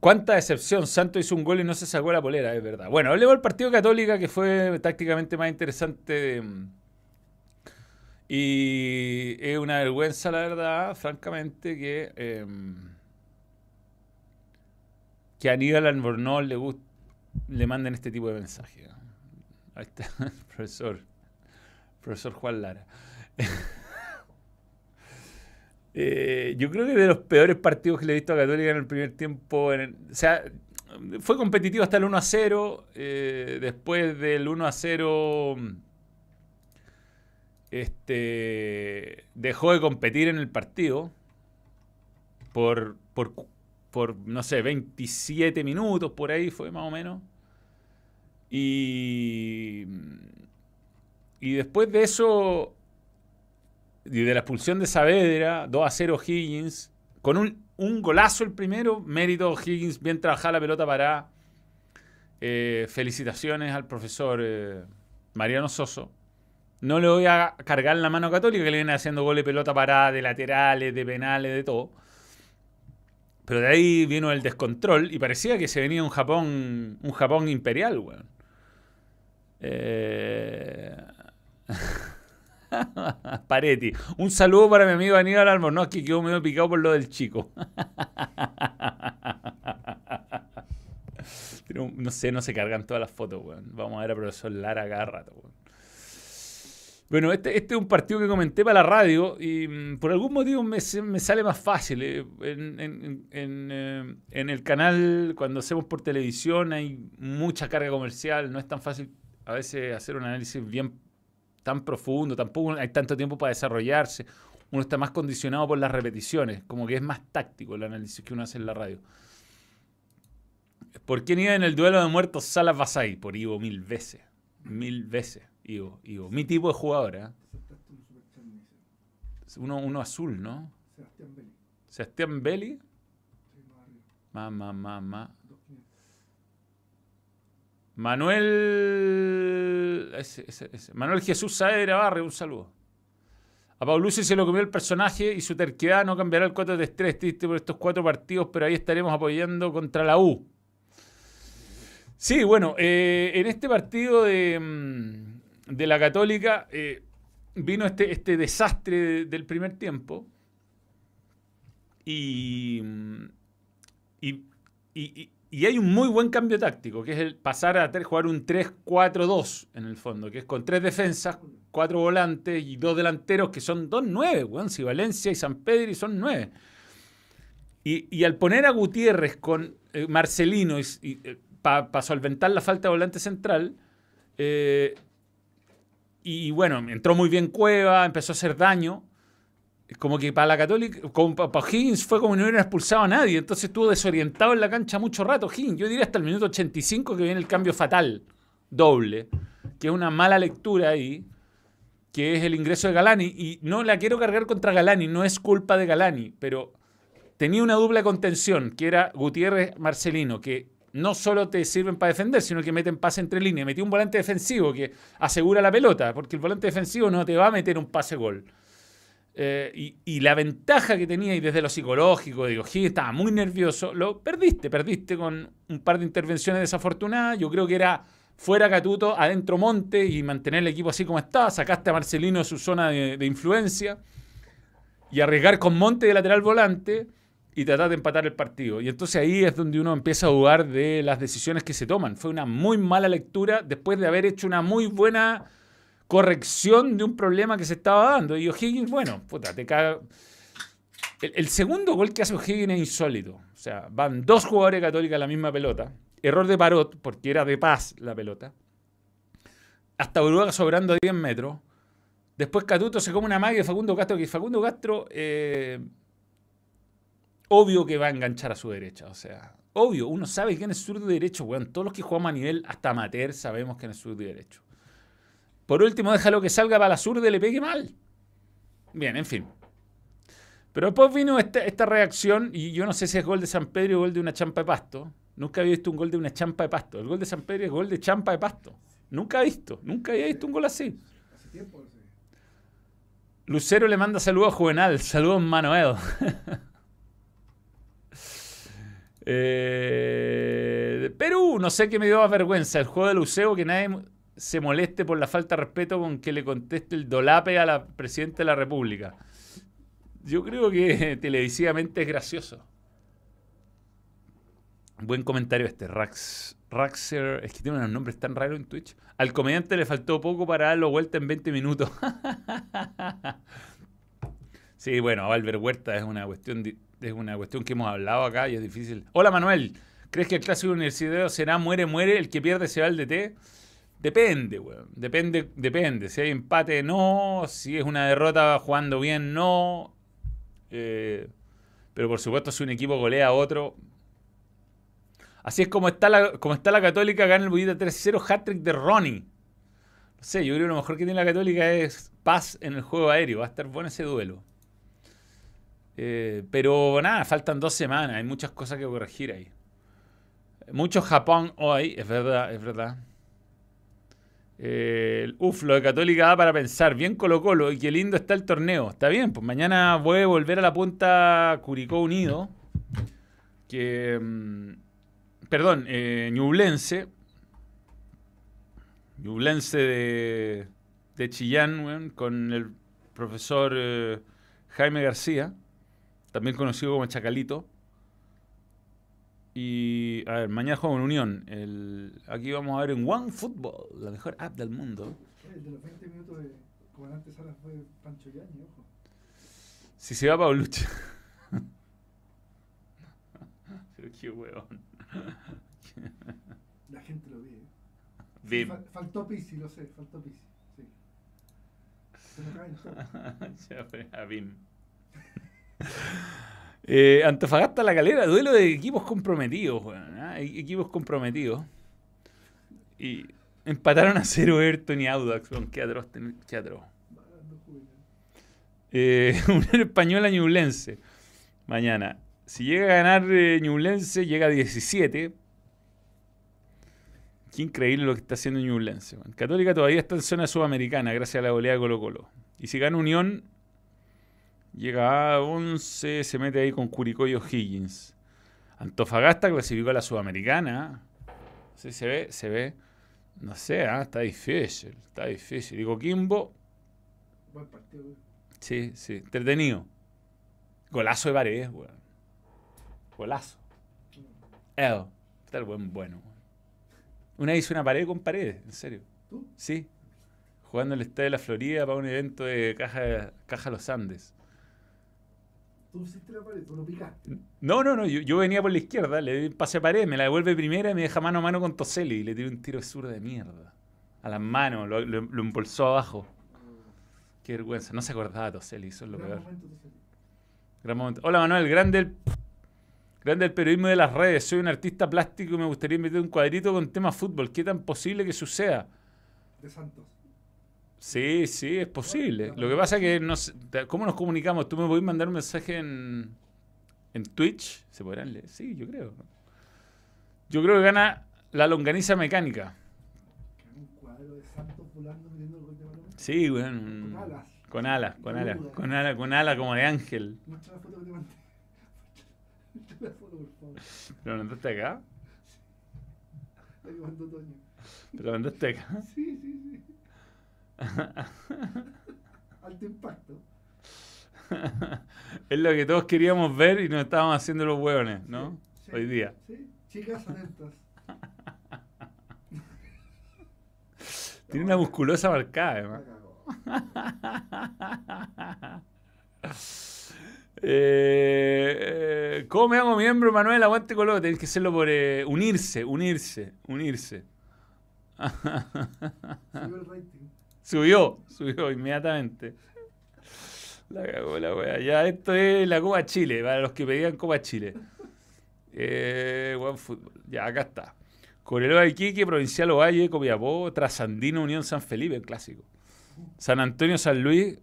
¿Cuánta decepción? Santo hizo un gol y no se sacó la polera, es verdad. Bueno, hablemos del partido Católica, que fue tácticamente más interesante. y es una vergüenza, la verdad, francamente, que, eh, que a Aníbal Albornoz le, gust- le manden este tipo de mensajes. Ahí está <laughs> el profesor, profesor Juan Lara. <laughs> Eh, yo creo que de los peores partidos que le he visto a Católica en el primer tiempo. o sea, fue competitivo hasta el 1 a 0. eh, después del 1 a 0 este, dejó de competir en el partido por, por, por, no sé, 27 minutos, por ahí fue más o menos. Y, y después de eso, y de la expulsión de Saavedra, 2 a 0 Higgins, con un, un golazo el primero, mérito Higgins, bien trabajada la pelota para felicitaciones al profesor eh, Mariano Soso. No le voy a cargar la mano Católica, que le viene haciendo goles pelota parada, de laterales, de penales, de todo. Pero de ahí vino el descontrol y parecía que se venía un Japón, un Japón imperial, weón. Eh... <laughs> Paretti. Un saludo para mi amigo Aníbal Albornoz, que quedó medio picado por lo del chico. <laughs> No sé, no se cargan todas las fotos, weón. Vamos a ver a profesor Lara cada weón. Bueno, este, este es un partido que comenté para la radio y mm, por algún motivo me, sale más fácil. eh. Eh, en el canal, cuando hacemos por televisión, hay mucha carga comercial. No es tan fácil a veces hacer un análisis bien tan profundo. Tampoco hay tanto tiempo para desarrollarse. Uno está más condicionado por las repeticiones. Como que es más táctico el análisis que uno hace en la radio. ¿Por quién iba en el duelo de muertos Salas Basay? Por Ivo mil veces. Mil veces. Ivo, Ivo. Mi tipo de jugador, ¿eh? Uno, uno azul, ¿no? Sebastián Belli. Sebastián Belli. Más arriba. Ma, ma, ma, ma. 2.500. Manuel. ese- ese- ese. Manuel Jesús Saavedra Barre, un saludo. A Paulucci se lo comió el personaje y su terquedad no cambiará el cuota de estrés triste por estos cuatro partidos, pero ahí estaremos apoyando contra la U. Sí, bueno, eh, en este partido de, mm, de la Católica eh, vino este, este desastre de- del primer tiempo. Y, y, y- y- y hay un muy buen cambio táctico, que es el pasar a jugar un 3-4-2 en el fondo, que es con tres defensas, cuatro volantes y dos delanteros que son dos nueve, weón. Si Valencia y San Pedro son nueve. Y, y al poner a Gutiérrez con eh, Marcelino para solventar la falta de volante central, eh, y bueno, entró muy bien Cueva, empezó a hacer daño. Como que para la Católica, como para Higgins fue como no hubieran expulsado a nadie. Entonces estuvo desorientado en la cancha mucho rato. Higgins, yo diría hasta el minuto 85 que viene el cambio fatal, doble, que es una mala lectura ahí, que es el ingreso de Galani. Y no la quiero cargar contra Galani, no es culpa de Galani, pero tenía una doble contención, que era Gutiérrez Marcelino, que no solo te sirven para defender, sino que meten pase entre líneas. Metí un volante defensivo que asegura la pelota, porque el volante defensivo no te va a meter un pase gol. Eh, y, la ventaja que tenía y desde lo psicológico, digo, Higgins estaba muy nervioso, lo perdiste, perdiste con un par de intervenciones desafortunadas. Yo creo que era fuera Catuto, adentro Monte y mantener el equipo así como estaba. Sacaste a Marcelino de su zona de, de influencia y arriesgar con Monte de lateral volante y tratar de empatar el partido. Y entonces ahí es donde uno empieza a dudar de las decisiones que se toman. Fue una muy mala lectura después de haber hecho una muy buena corrección de un problema que se estaba dando. Y O'Higgins, bueno, puta, te caga. El, segundo gol que hace O'Higgins es insólito. O sea, van dos jugadores católicos a la misma pelota. Error de Parot, porque era de paz la pelota. Hasta Uruguay sobrando a 10 metros. Después Catuto se come una magia de Facundo Castro, que Facundo Castro, eh, obvio que va a enganchar a su derecha. O sea, obvio, uno sabe quién es zurdo y derecho, weón. Todos los que jugamos a nivel hasta amateur sabemos quién es zurdo y derecho. Por último, déjalo que salga para la zurda y le pegue mal. Bien, en fin. Pero después vino esta, esta reacción, y yo no sé si es gol de San Pedro o gol de una champa de pasto. Nunca había visto un gol de una champa de pasto. El gol de San Pedro es gol de champa de pasto. Nunca he visto, nunca había visto un gol así. Hace tiempo, sí. Lucero le manda saludos a Juvenal. Saludos, Manuel. <laughs> Eh, Perú, no sé qué me dio vergüenza. El juego de Lucero, que nadie se moleste por la falta de respeto con que le conteste el dolape a la presidenta de la República. Yo creo que <laughs> televisivamente es gracioso. Buen comentario este, Rax. Raxer, es que tiene unos nombres tan raros en Twitch. Al comediante le faltó poco para darlo vuelta en 20 minutos. <laughs> sí, bueno, Albert Huerta es una cuestión es una cuestión que hemos hablado acá y es difícil. Hola Manuel, ¿crees que el clásico universitario será muere, muere, el que pierde se va al DT? Depende, weón. Depende, depende. Si hay empate, no. Si es una derrota jugando bien, no. Eh, pero por supuesto, si un equipo golea a otro, Así es como está la, como está la Católica, gana el Bullita 3-0, hat-trick de Ronnie. No sé, yo creo que lo mejor que tiene la Católica es paz en el juego aéreo. Va a estar bueno ese duelo. Eh, pero nada, faltan dos semanas. Hay muchas cosas que corregir ahí. Mucho Japón hoy, es verdad, es verdad. Eh, uf, lo de Católica da para pensar. Bien Colo Colo y qué lindo está el torneo. Está bien, pues mañana voy a volver a la punta Curicó Unido. Que... mm, perdón, eh, Ñublense. De, de Chillán, con el profesor eh, Jaime García, también conocido como Chacalito. Y, a ver, mañana juego en Unión. El, aquí vamos a ver en One Football, la mejor app del mundo. El de los 20 minutos de comandante Salas fue Pancho Yañi, ojo. Si se va Paulucci. <laughs> Pero qué huevón. La gente lo ve. ¿eh? Bim. Fal- faltó Pisi, lo sé, faltó Pisi. Sí. Se me caen todos. <laughs> Ya fue a Bim. <laughs> Eh, Antofagasta La Calera, duelo de equipos comprometidos, ¿ah? E- Equipos comprometidos. Y empataron a cero Everton y Audax, weón, qué atroz, qué atroz. Eh, <laughs> Unión Española Ñublense. Mañana. Si llega a ganar eh, Ñublense, llega a 17. Qué increíble lo que está haciendo Ñublense. Católica todavía está en zona sudamericana gracias a la goleada de Colo Colo. Y si gana Unión, llega a 11, se mete ahí con Curicó y O'Higgins. Antofagasta clasificó a la sudamericana. Sí, se ve, se ve. No sé, ah, está difícil, está difícil. Y Coquimbo, Buen partido, güey. Sí, sí, entretenido. Golazo de paredes, weón. Golazo. El. Está el buen bueno. weón. Una vez hice una pared con paredes, en serio. ¿Tú? Sí. Jugando en el Estadio de la Florida para un evento de Caja, Caja Los Andes. Tú hiciste la pared, tú lo picaste. No, no, no. Yo, yo venía por la izquierda, le di un pase de pared, me la devuelve primera y me deja mano a mano con Toselli. Y le tiré un tiro de zurda de mierda. A las manos, lo, lo, lo embolsó abajo. Qué vergüenza. No se acordaba Toselli, eso es lo Gran peor. momento. Gran momento. Hola Manuel, grande el, grande el periodismo de las redes. Soy un artista plástico y me gustaría meter un cuadrito con tema fútbol. ¿Qué tan posible que suceda? De Santos. Sí, sí, es posible. Lo que pasa es que no sé, ¿cómo nos comunicamos? ¿Tú me podés mandar un mensaje en, en Twitch? ¿Se podrán leer? Sí, yo creo. Yo creo que gana la longaniza mecánica. Un cuadro de Santos volando metiendo el gol de balón. Sí, weón. Con alas. Con alas, con alas, con alas, con alas como de ángel. Muestra la foto que te mandé. Muestra la foto, por favor. ¿Lo mandaste acá? La que mandó Toño. ¿Lo mandaste acá? Sí, sí, sí. <laughs> Alto impacto. es lo que todos queríamos ver y nos estábamos haciendo los hueones, ¿no? Sí, Hoy día. Sí, chicas atentas. <laughs> Tiene una musculosa marcada, cagó. <laughs> Eh, eh, ¿Cómo me hago miembro, Manuel? Aguante Colo. Tenés que hacerlo por eh, unirse, unirse, unirse. Subió el rating. Subió, subió inmediatamente. La cagó la wea. Ya, esto es la Copa Chile, para los que pedían Copa Chile. Eh, fútbol. Ya, acá está. Coreloa Iquique, Provincial Ovalle, Copiapó, Trasandino, Unión San Felipe, el clásico. San Antonio, San Luis,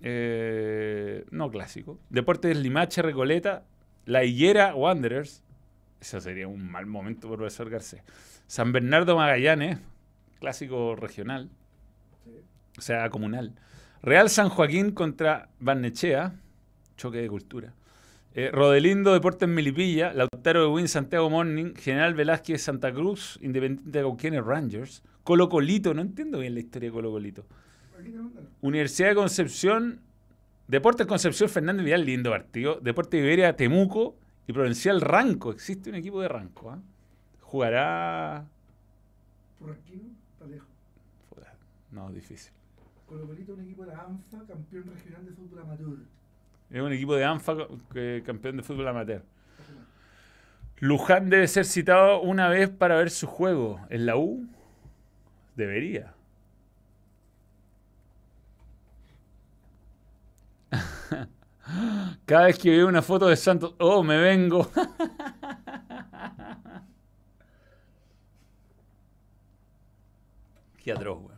eh, no clásico. Deportes Limache, Recoleta, La Higuera, Wanderers. Eso sería un mal momento, profesor Garcés. San Bernardo, Magallanes, clásico regional. O sea, comunal. Real San Joaquín contra Barnechea, choque de cultura. Eh, Rodelindo, Deportes Milipilla, Lautaro de Win, Santiago Morning, General Velázquez, Santa Cruz, Independiente de Cauquenes, Rangers, Colo Colito, no entiendo bien la historia de Colo Colito. Aquí. Universidad de Concepción, Deportes Concepción, Fernández Vidal, lindo partido. Deportes Iberia, Temuco y Provincial Ranco. Existe un equipo de Ranco. ¿ah? Jugará. Porranquino, está lejos. Puta, No, difícil. Colo Colito, un equipo de la ANFA, campeón regional de fútbol amateur. Es un equipo de ANFA que- campeón de fútbol amateur. Luján debe ser citado una vez para ver su juego. ¿En la U? Debería. <laughs> Cada vez que veo una foto de Santos, oh, me vengo. <laughs> Qué atroz, weón.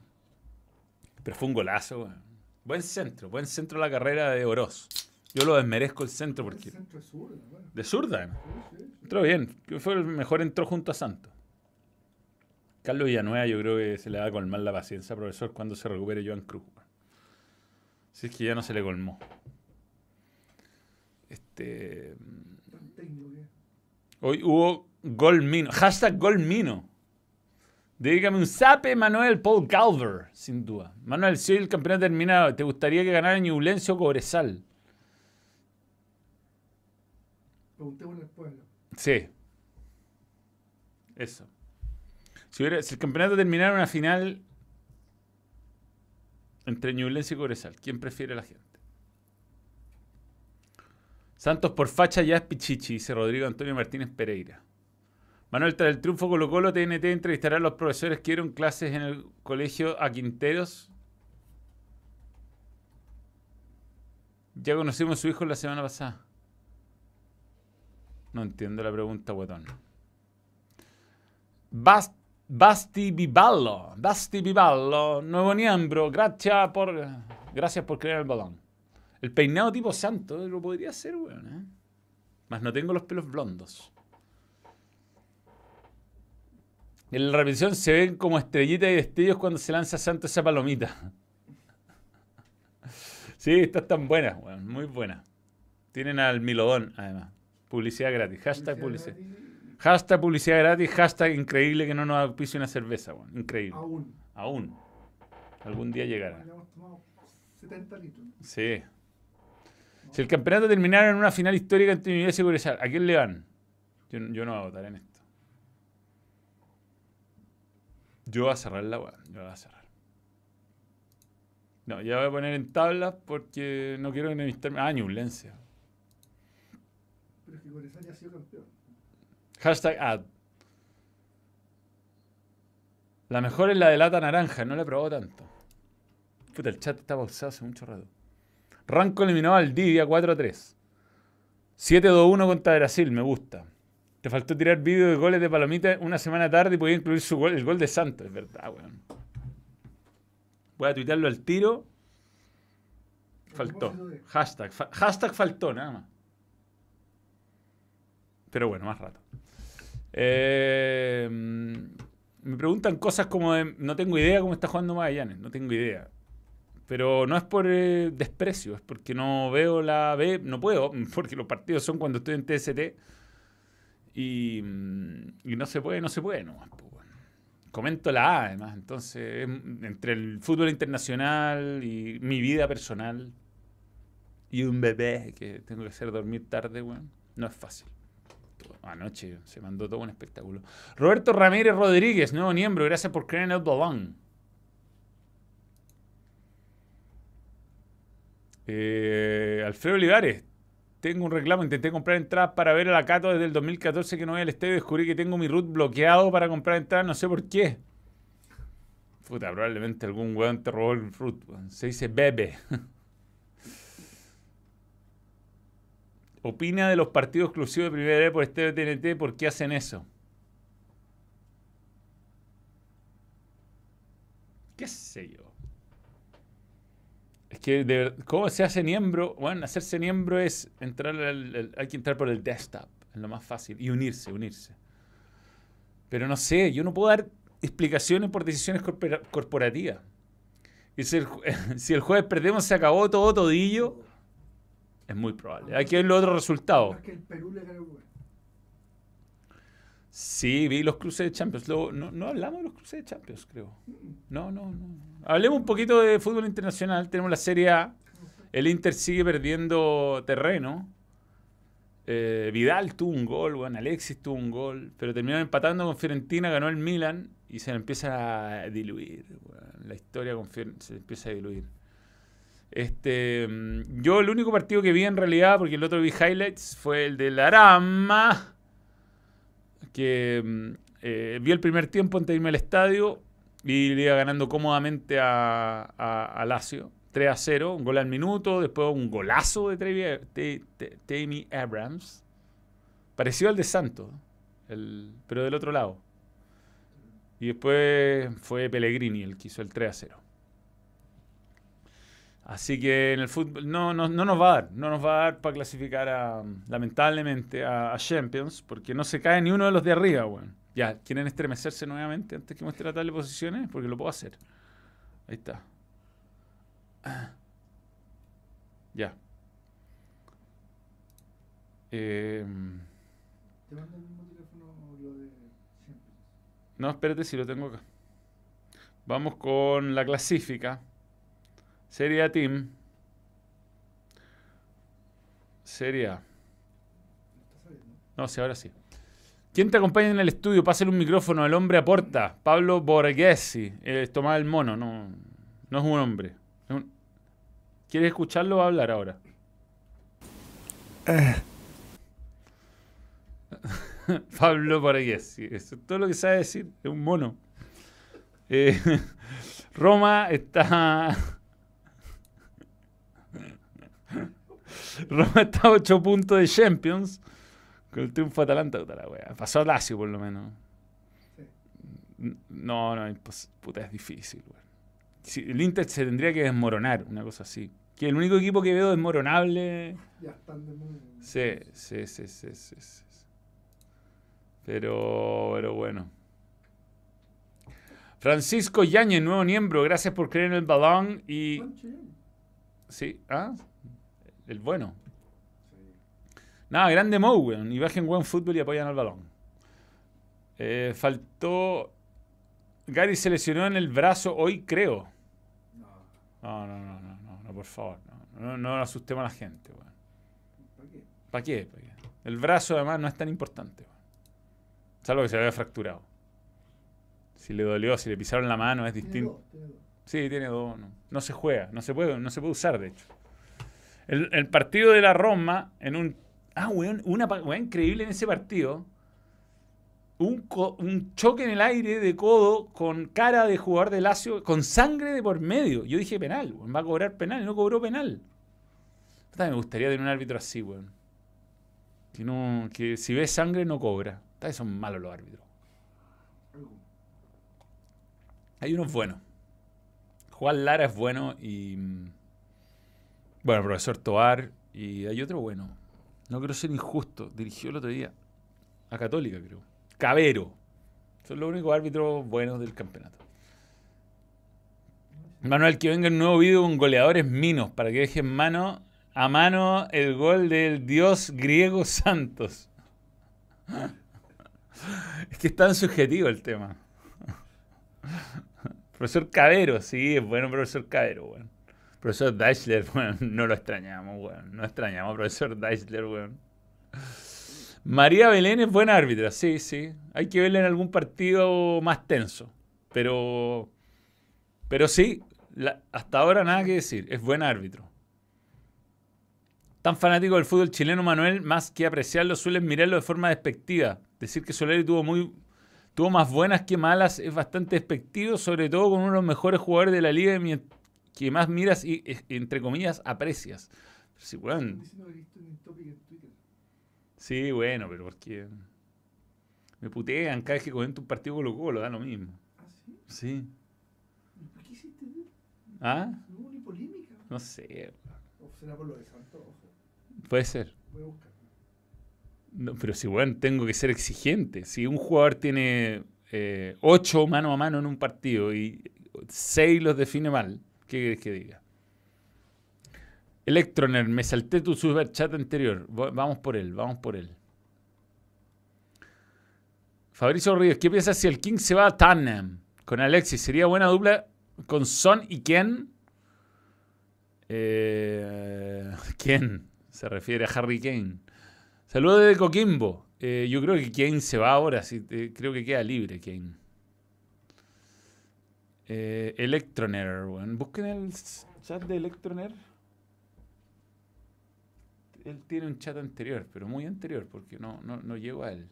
Pero fue un golazo, weón. Buen centro, buen centro la carrera de Oroz. Yo lo desmerezco el centro El porque. centro bueno. De zurda. Sí, sí, sí. Entró bien. Fue el mejor entró junto a Santos. Carlos Villanueva yo creo que se le va a colmar la paciencia, profesor, cuando se recupere Joan Cruz. Si es que ya no se le colmó. Este, hoy hubo gol mino. Hashtag gol mino. Dígame un zape, Manuel Paul Calver, sin duda. Manuel, si hoy el campeonato terminado, ¿te gustaría que ganara Ñublense o Cobresal? Preguntémosle al pueblo. Sí. Eso. Si, hubiera- si el campeonato terminara en una final entre Ñublense y Cobresal, ¿quién prefiere la gente? Santos por facha ya es Pichichi, dice Rodrigo Antonio Martínez Pereira. Manuel, tras el triunfo Colo Colo, TNT entrevistará a los profesores que dieron clases en el colegio a Quinteros. Ya conocimos a su hijo la semana pasada. No entiendo la pregunta, guatón. Bas- Basti Vivallo. Basti Vivallo, nuevo miembro. Gracias por, gracias por crear el balón. El peinado tipo santo, lo podría hacer, weón. ¿eh? Más no tengo los pelos blondos. En la repetición se ven como estrellitas y destellos cuando se lanza Santo esa palomita. <laughs> Sí, estas tan buenas. Muy buenas. Tienen al Milodón, además. Publicidad gratis. Hashtag publicidad. gratis, Hashtag publicidad gratis, hashtag increíble que no nos auspicie una cerveza. Increíble. Aún. Aún. Algún día llegará. Tomado 70 litros. Sí. Si el campeonato terminara en una final histórica entre Universidad y Cobresal, ¿a quién le van? Yo, yo no voy a votar en esto. Yo voy a cerrar la weá. Yo voy a cerrar. No, ya voy a poner en tablas porque no quiero enemistarme. Ah, Ñublense. Pero es que Cobresal ya ha sido campeón. Hashtag ad. La mejor es la de lata naranja, no la he probado tanto. Puta, el chat está pausado hace mucho rato. Ranco eliminó al Divia 4-3. 7-2-1 contra Brasil, me gusta. Te faltó tirar vídeo de goles de Palomita una semana tarde y podía incluir su gol, el gol de Santos, es verdad, weón. Voy a tuitearlo al tiro. Faltó. Hashtag, hashtag faltó, nada más. Pero bueno, más rato. Eh, me preguntan cosas como de, no tengo idea cómo está jugando Magallanes, no tengo idea. Pero no es por eh, desprecio, es porque no veo la B, no puedo, <laughs> porque los partidos son cuando estoy en TST y, mm, y no se puede, no se puede bueno. Comento la A además, entonces es- entre el fútbol internacional y mi vida personal y un bebé que tengo que hacer dormir tarde, weón. No es fácil. Anoche se mandó todo un espectáculo. Roberto Ramírez Rodríguez, nuevo miembro, gracias por creer en el balón. Eh, Alfredo Olivares, tengo un reclamo, intenté comprar entradas para ver a la desde el 2014 que no voy al estadio, descubrí que tengo mi root bloqueado para comprar entradas, no sé por qué. Puta, probablemente algún weón te robó el root. Se dice bebe. <laughs> Opina de los partidos exclusivos de Primera por este TNT, ¿por qué hacen eso? ¿Qué sé yo? Es que, de, ¿cómo se hace miembro? Bueno, hacerse miembro es entrar al, hay que entrar por el desktop, es lo más fácil, y unirse, unirse. Pero no sé, yo no puedo dar explicaciones por decisiones corporativas. Y si el, <laughs> si el jueves perdemos, se acabó todo todillo. Es muy probable. Hay que ver los otros resultados. Sí, vi los cruces de Champions. no, no, hablamos de los cruces de Champions, creo. No, no, no. Hablemos un poquito de fútbol internacional. Tenemos la Serie A. El Inter sigue perdiendo terreno. Eh, Vidal tuvo un gol, bueno, Alexis tuvo un gol, pero terminaron empatando con Fiorentina, ganó el Milan y se empieza a diluir. la historia con se empieza a diluir. Este, mm, yo el único partido que vi en realidad, porque el otro vi highlights, fue el de la Arama, que mm, eh, vi el primer tiempo antes de irme al estadio y le iba ganando cómodamente a, a, Lazio. 3 a 0, un gol al minuto, después un golazo de Tammy Abrams, parecido al de Santos, pero del otro lado. Y después fue Pellegrini el que hizo el 3 a 0. Así que en el fútbol no, no, no, nos va a dar, no nos va a dar para clasificar a, lamentablemente a, Champions, porque no se cae ni uno de los de arriba, bueno. Ya, ¿quieren estremecerse nuevamente antes que muestre la tabla de posiciones? Porque lo puedo hacer. Ahí está. <clears throat> Ya. Eh, ¿Te manda el mismo teléfono lo de No, espérate si lo tengo acá. Vamos con la clasifica. Serie Team. Serie. No, sí, ahora sí. ¿Quién te acompaña en el estudio? Pásale un micrófono, el hombre aporta. Pablo Borghesi, eh, el Mono, no, no es un hombre. ¿Quieres escucharlo o hablar ahora? <laughs> Pablo Borghesi, eso es todo lo que sabe decir, es un mono. Eh, <laughs> Roma está <laughs> Roma está a 8 puntos de Champions. Con el triunfo de Atalanta, puta la wea. Pasó a Lazio, por lo menos. No, no, puta, es difícil, el Inter se tendría que desmoronar, una cosa así. Que el único equipo que veo desmoronable. Ya están Sí, sí, sí, sí, sí, sí. Pero, pero bueno. Francisco Yañez, nuevo miembro, gracias por creer en el balón y. Sí, ¿ah? El bueno. Nada, grande Mo, weón. Y bajen buen fútbol y apoyan al balón. Eh, faltó. Gary se lesionó en el brazo hoy, creo. No, no, no, no, no, no, por favor. No, no, asustemos a la gente, weón. ¿Para qué? ¿Para qué? El brazo, además, no es tan importante, weón. Salvo que se había fracturado. Si le dolió, si le pisaron la mano, es distinto. Sí, tiene dos. No, no se juega, no se puede, no se puede usar, de hecho. El, partido de la Roma, en un. Ah, weón, una weón, increíble en ese partido. Un, un, choque en el aire de codo con cara de jugador de Lazio, con sangre de por medio. Yo dije penal, weón, va a cobrar penal no cobró penal. Me gustaría tener un árbitro así, weón. Que, no, que si ve sangre no cobra. Son malos los árbitros. Hay unos buenos. Juan Lara es bueno y mm, bueno, profesor Toar. Y hay otro bueno. No quiero ser injusto. Dirigió el otro día. A Católica, creo. Cabero. Son los únicos árbitros buenos del campeonato. Manuel, que venga un nuevo video con goleadores minos para que dejen mano a mano el gol del dios griego Santos. <laughs> Es que es tan subjetivo el tema. <laughs> Profesor Cabero, sí, es bueno profesor Cabero, bueno. Profesor Deichler, <laughs> weón, no lo extrañamos, weón. No extrañamos, profesor Deichler, weón. María Belén es buena árbitra, sí, sí. Hay que verla en algún partido más tenso. Pero, pero sí, hasta ahora nada que decir. Es buen árbitro. Tan fanático del fútbol chileno, Manuel, más que apreciarlo, suelen mirarlo de forma despectiva. Decir que Solari tuvo, muy, tuvo más buenas que malas es bastante despectivo, sobre todo con uno de los mejores jugadores de la liga mi- que más miras y, entre comillas, aprecias. Sí, weón. Dice no he visto en el topic en Twitter. Sí, bueno, pero porque me putean cada vez que comento un partido Colo Colo, da lo mismo. ¿Ah, sí? Sí. ¿Y por qué hiciste? ¿Ah? No hubo ni polémica. No sé. O será por lo de Santos. Puede ser. Voy a buscar. No, pero si, bueno, tengo que ser exigente. Si un jugador tiene eh, ocho mano a mano en un partido y seis los define mal, ¿qué querés que diga? Electroner, me salté tu super chat anterior. Va- Vamos por él, vamos por él. Fabricio Ríos, ¿qué piensas si el King se va a Tottenham con Alexis? ¿Sería buena dupla con Son y quién? Eh, <laughs> ¿Quién? Se refiere a Harry Kane. Saludos desde Coquimbo. Eh, yo creo que Kane se va ahora, sí, eh, creo que queda libre Kane. Eh, Electroner, weón. Busquen el chat de Electroner. Él tiene un chat anterior, pero muy anterior, porque no, no, no llego a él.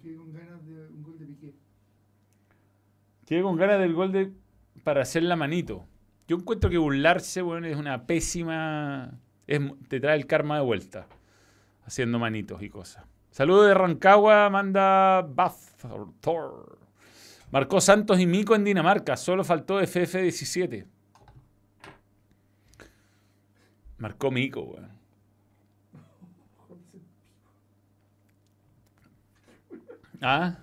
Quedé con ganas de un gol de Piqué. Tiene con ganas del gol de para hacer la manito. Yo encuentro que burlarse, weón, es una pésima. es te trae el karma de vuelta. Haciendo manitos y cosas. Saludos de Rancagua, manda Buff Thor. Marcó Santos y Mico en Dinamarca. Solo faltó FF17. Marcó Mico, weón. Ah.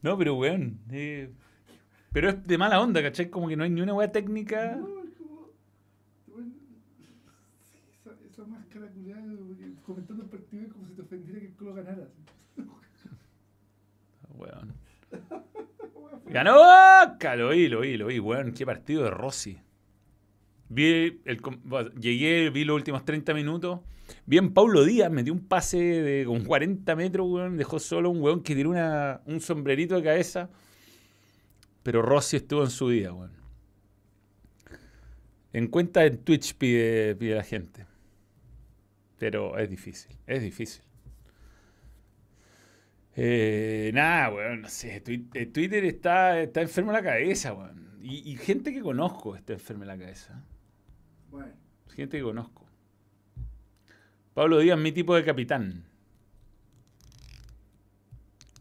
No, pero weón. eh, pero es de mala onda, ¿cachai? Como que no hay ni una weá técnica. No, es como. bueno, esa, esa máscara culiada, comentando el partido es como si te ofendiera que el Colo ganara. Weón. <laughs> ¡Ganó Boca! Lo vi, lo vi, lo vi, weón. Qué partido de Rossi. Vi llegué, vi los últimos 30 minutos. Bien, Paulo Díaz metió un pase de con 40 metros, weón. Dejó solo un weón que tiró una, un sombrerito de cabeza. Pero Rossi estuvo en su día, weón. En cuenta en Twitch pide, pide la gente. Pero es difícil, es difícil. Eh, nada, weón, no sé. Eh, Twitter está, está enfermo en la cabeza, weón. Y, y gente que conozco está enferma en la cabeza. Bueno, Gente que conozco. Pablo Díaz, mi tipo de capitán.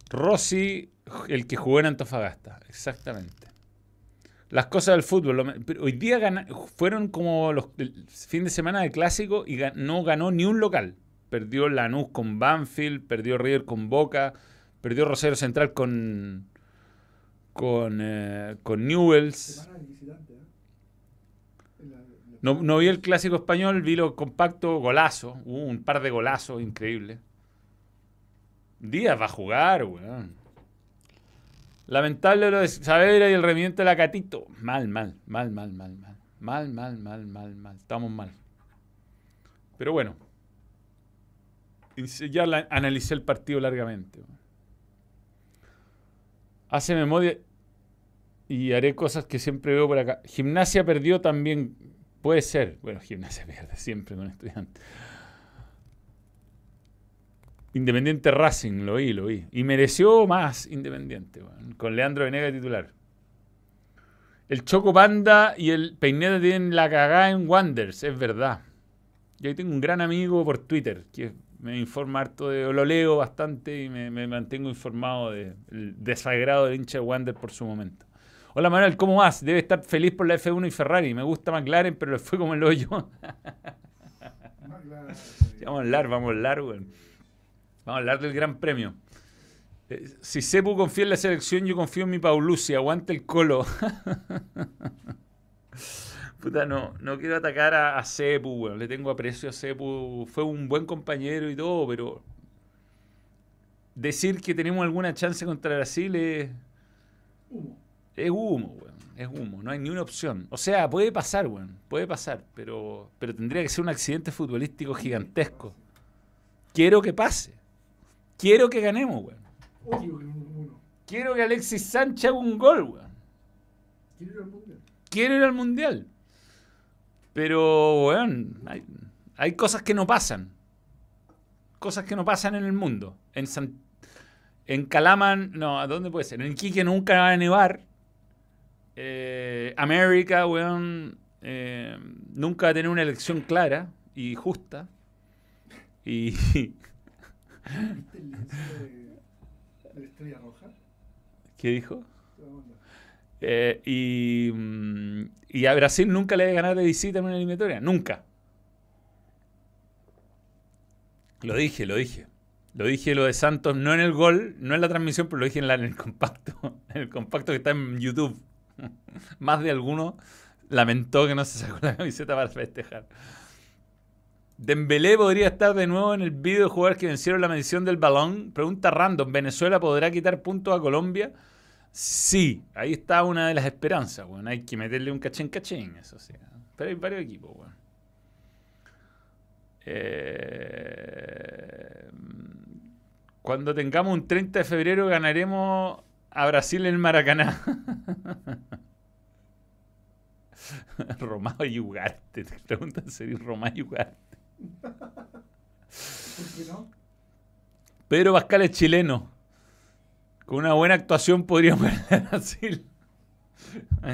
Rossi, el que jugó en Antofagasta. Exactamente. Las cosas del fútbol. pero hoy día gana- fueron como los el fin de semana de clásico y no ganó ni un local. Perdió Lanús con Banfield, perdió River con Boca, perdió Rosario Central con con, eh, con Newells. ¿eh? No, no vi el clásico español, vi lo compacto, golazo. Un par de golazos increíbles. Díaz va a jugar, weón. Lamentable lo de Saavedra y el rendimiento de la Catito. Mal, mal, mal, mal, mal, mal. Mal, mal, mal, mal, mal. Estamos mal. Pero bueno. Ya analicé el partido largamente. Hace memoria y haré cosas que siempre veo por acá. Gimnasia perdió también. Puede ser. Bueno, Gimnasia <laughs> pierde siempre con estudiantes. Independiente Racing, lo vi, lo vi. Y mereció más Independiente, con Leandro Venega titular. El Choco Panda y el Peineta tienen la cagada en Wanders, es verdad. Yo ahí tengo un gran amigo por Twitter que me informa harto de, lo leo bastante y me, me mantengo informado del desagrado del hincha de Wander por su momento. Hola Manuel, ¿cómo vas? Debe estar feliz por la F1 y Ferrari. Me gusta McLaren, pero le fue como el hoyo. <laughs> Vamos a hablar, vamos a hablar, weón. Vamos a hablar del Gran Premio. Eh, si Sepu confía en la selección, yo confío en mi Paulucci. Aguante el colo. <laughs> Puta, no, no quiero atacar a, a Sepu, weón. Le tengo aprecio a Sepu. Fue un buen compañero y todo, pero decir que tenemos alguna chance contra Brasil es, Humo. Es humo, weón. Es humo. No hay ni una opción. O sea, puede pasar, weón. Puede pasar. Pero, pero tendría que ser un accidente futbolístico gigantesco. Quiero que pase. Quiero que ganemos, weón. Quiero que Alexis Sánchez haga un gol, weón. Quiero ir al mundial. Quiero ir al mundial. Pero, weón, hay, hay cosas que no pasan. Cosas que no pasan en el mundo. En, San- en Calaman, no, ¿a dónde puede ser? En Iquique nunca va a nevar. Eh, América, weón, eh, nunca va a tener una elección clara y justa. Y ¿Viste el de, de la estrella roja? ¿Qué dijo? Te voy a mandar. Eh, y, mm, y a Brasil nunca le debe ganar de visita en una eliminatoria. Nunca. Lo dije, lo dije. Lo dije lo de Santos, no en el gol, no en la transmisión, pero lo dije en, la- en el compacto. <laughs> En el compacto que está en YouTube. <laughs> Más de alguno lamentó que no se sacó la camiseta para festejar. Dembélé podría estar de nuevo en el video de jugadores que vencieron la medición del balón. Pregunta random, ¿Venezuela podrá quitar puntos a Colombia? Sí, ahí está una de las esperanzas, weón. Hay que meterle un cachín cachín, eso sí. Pero hay varios equipos, weón. Eh, cuando tengamos un 30 de febrero ganaremos a Brasil en el Maracaná. <laughs> Romao y Ugarte, te preguntan si Romao y Ugarte. ¿Por qué no? Pedro Pascal es chileno. Con una buena actuación podríamos <laughs> ganar Brasil.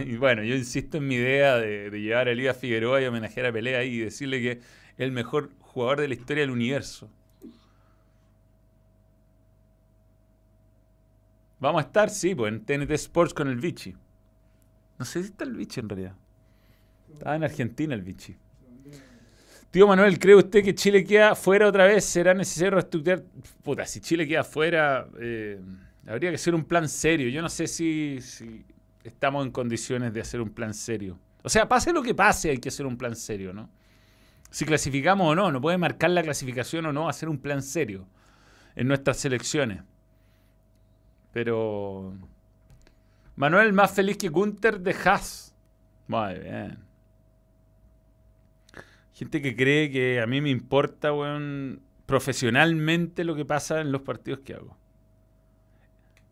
Y bueno, yo insisto en mi idea de, de llevar a Elías Figueroa y homenajear a Pelé ahí y decirle que es el mejor jugador de la historia del universo. Vamos a estar, sí, pues en TNT Sports con el Vichy. No sé si está el Vichy en realidad. Estaba en Argentina el Vichy. Tío Manuel, ¿cree usted que Chile queda fuera otra vez? ¿Será necesario reestructurar? Puta, si Chile queda fuera, eh, habría que hacer un plan serio. Yo no sé si, estamos en condiciones de hacer un plan serio. O sea, pase lo que pase, hay que hacer un plan serio, ¿no? Si clasificamos o no, no puede marcar la clasificación o no, hacer un plan serio en nuestras selecciones. Pero. Manuel, más feliz que Gunther de Haas. Muy bien. Gente que cree que a mí me importa, weón, profesionalmente lo que pasa en los partidos que hago.